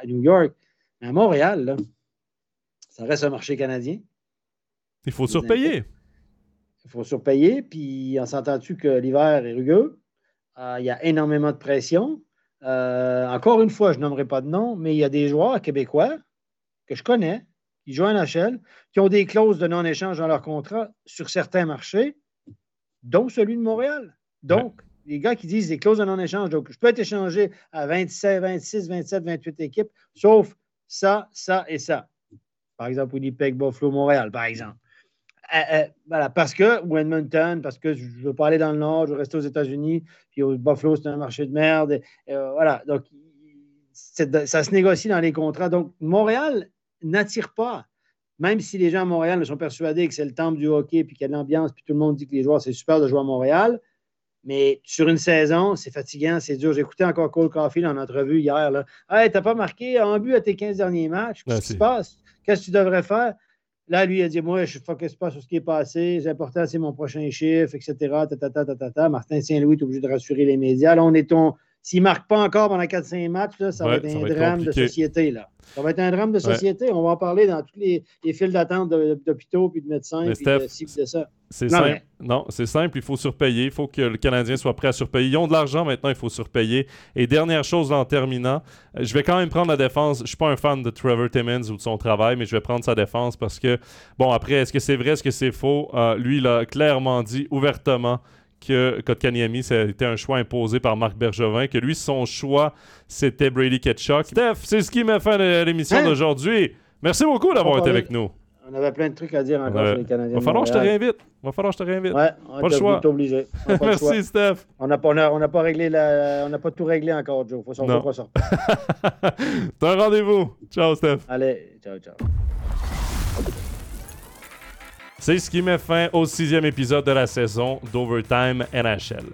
New York. Mais à Montréal, là, ça reste un marché canadien. Il faut surpayer. Il faut surpayer, puis on s'entend-tu que l'hiver est rugueux? Euh, il y a énormément de pression. Euh, encore une fois, je nommerai pas de nom, mais il y a des joueurs québécois que je connais qui jouent en NHL, qui ont des clauses de non-échange dans leur contrat sur certains marchés, dont celui de Montréal. Donc, les gars qui disent des clauses de non-échange, donc je peux être échangé à 27, 26, 27, 28 équipes, sauf ça, ça et ça. Par exemple, Winnipeg, Buffalo, Montréal, par exemple. Euh, euh, voilà, parce que, ou Edmonton, parce que je ne veux pas aller dans le Nord, je veux rester aux États-Unis, puis au Buffalo, c'est un marché de merde. Euh, voilà, donc ça se négocie dans les contrats. Donc, Montréal n'attire pas, même si les gens à Montréal sont persuadés que c'est le temple du hockey, puis qu'il y a de l'ambiance, puis tout le monde dit que les joueurs, c'est super de jouer à Montréal. Mais sur une saison, c'est fatigant, c'est dur. Écouté encore Cole Caulfield en entrevue hier. Là. Hey, t'as pas marqué un but à tes 15 derniers matchs? Qu'est-ce qui se passe? Qu'est-ce que tu devrais faire? Là, lui, il a dit Moi, je ne focus pas sur ce qui est passé. C'est important, c'est mon prochain chiffre, etc. Martin Saint-Louis est obligé de rassurer les médias. Là, on est ton. S'il ne marque pas encore pendant 4-5 matchs, là, ça va être un drame de société. Là. Ça va être un drame de société. On va en parler dans tous les, les files d'attente d'hôpitaux, puis de médecins, puis de ci, de ça. C'est simple. Non, c'est simple, il faut surpayer. Il faut que le Canadien soit prêt à surpayer. Ils ont de l'argent maintenant, il faut surpayer. Et dernière chose en terminant, euh, je vais quand même prendre la défense. Je ne suis pas un fan de Trevor Timmons ou de son travail, mais je vais prendre sa défense parce que, bon, après, est-ce que c'est vrai, est-ce que c'est faux? Euh, lui, il a clairement dit ouvertement que Kotkaniemi, c'était un choix imposé par Marc Bergevin, que lui, son choix, c'était Brady Ketchuk. Steph, c'est ce qui m'a fait l'émission hein? d'aujourd'hui. Merci beaucoup d'avoir été avec nous. On avait plein de trucs à dire encore sur les Canadiens. Va falloir que je te réinvite. Va falloir que je te réinvite. Ouais, on pas le choix. obligé. Merci, Steph. On n'a pas, on pas réglé la... on n'a pas tout réglé encore, Joe. Faut s'en pas ça. T'as un rendez-vous. Ciao, Steph. Allez, ciao, ciao. C'est ce qui met fin au sixième épisode de la saison d'Overtime NHL.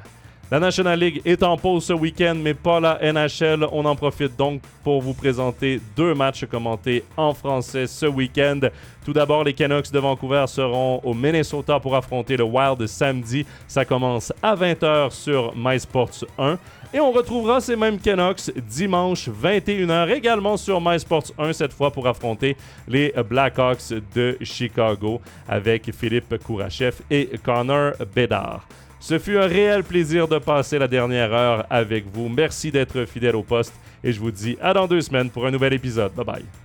La National League est en pause ce week-end, mais pas la NHL. On en profite donc pour vous présenter deux matchs commentés en français ce week-end. Tout d'abord, les Canucks de Vancouver seront au Minnesota pour affronter le Wild samedi. Ça commence à 20h sur MySports 1. Et on retrouvera ces mêmes Canucks dimanche 21h également sur MySports 1 cette fois pour affronter les Blackhawks de Chicago avec Philippe Kourachev et Connor Bedard. Ce fut un réel plaisir de passer la dernière heure avec vous. Merci d'être fidèle au poste et je vous dis à dans deux semaines pour un nouvel épisode. Bye bye.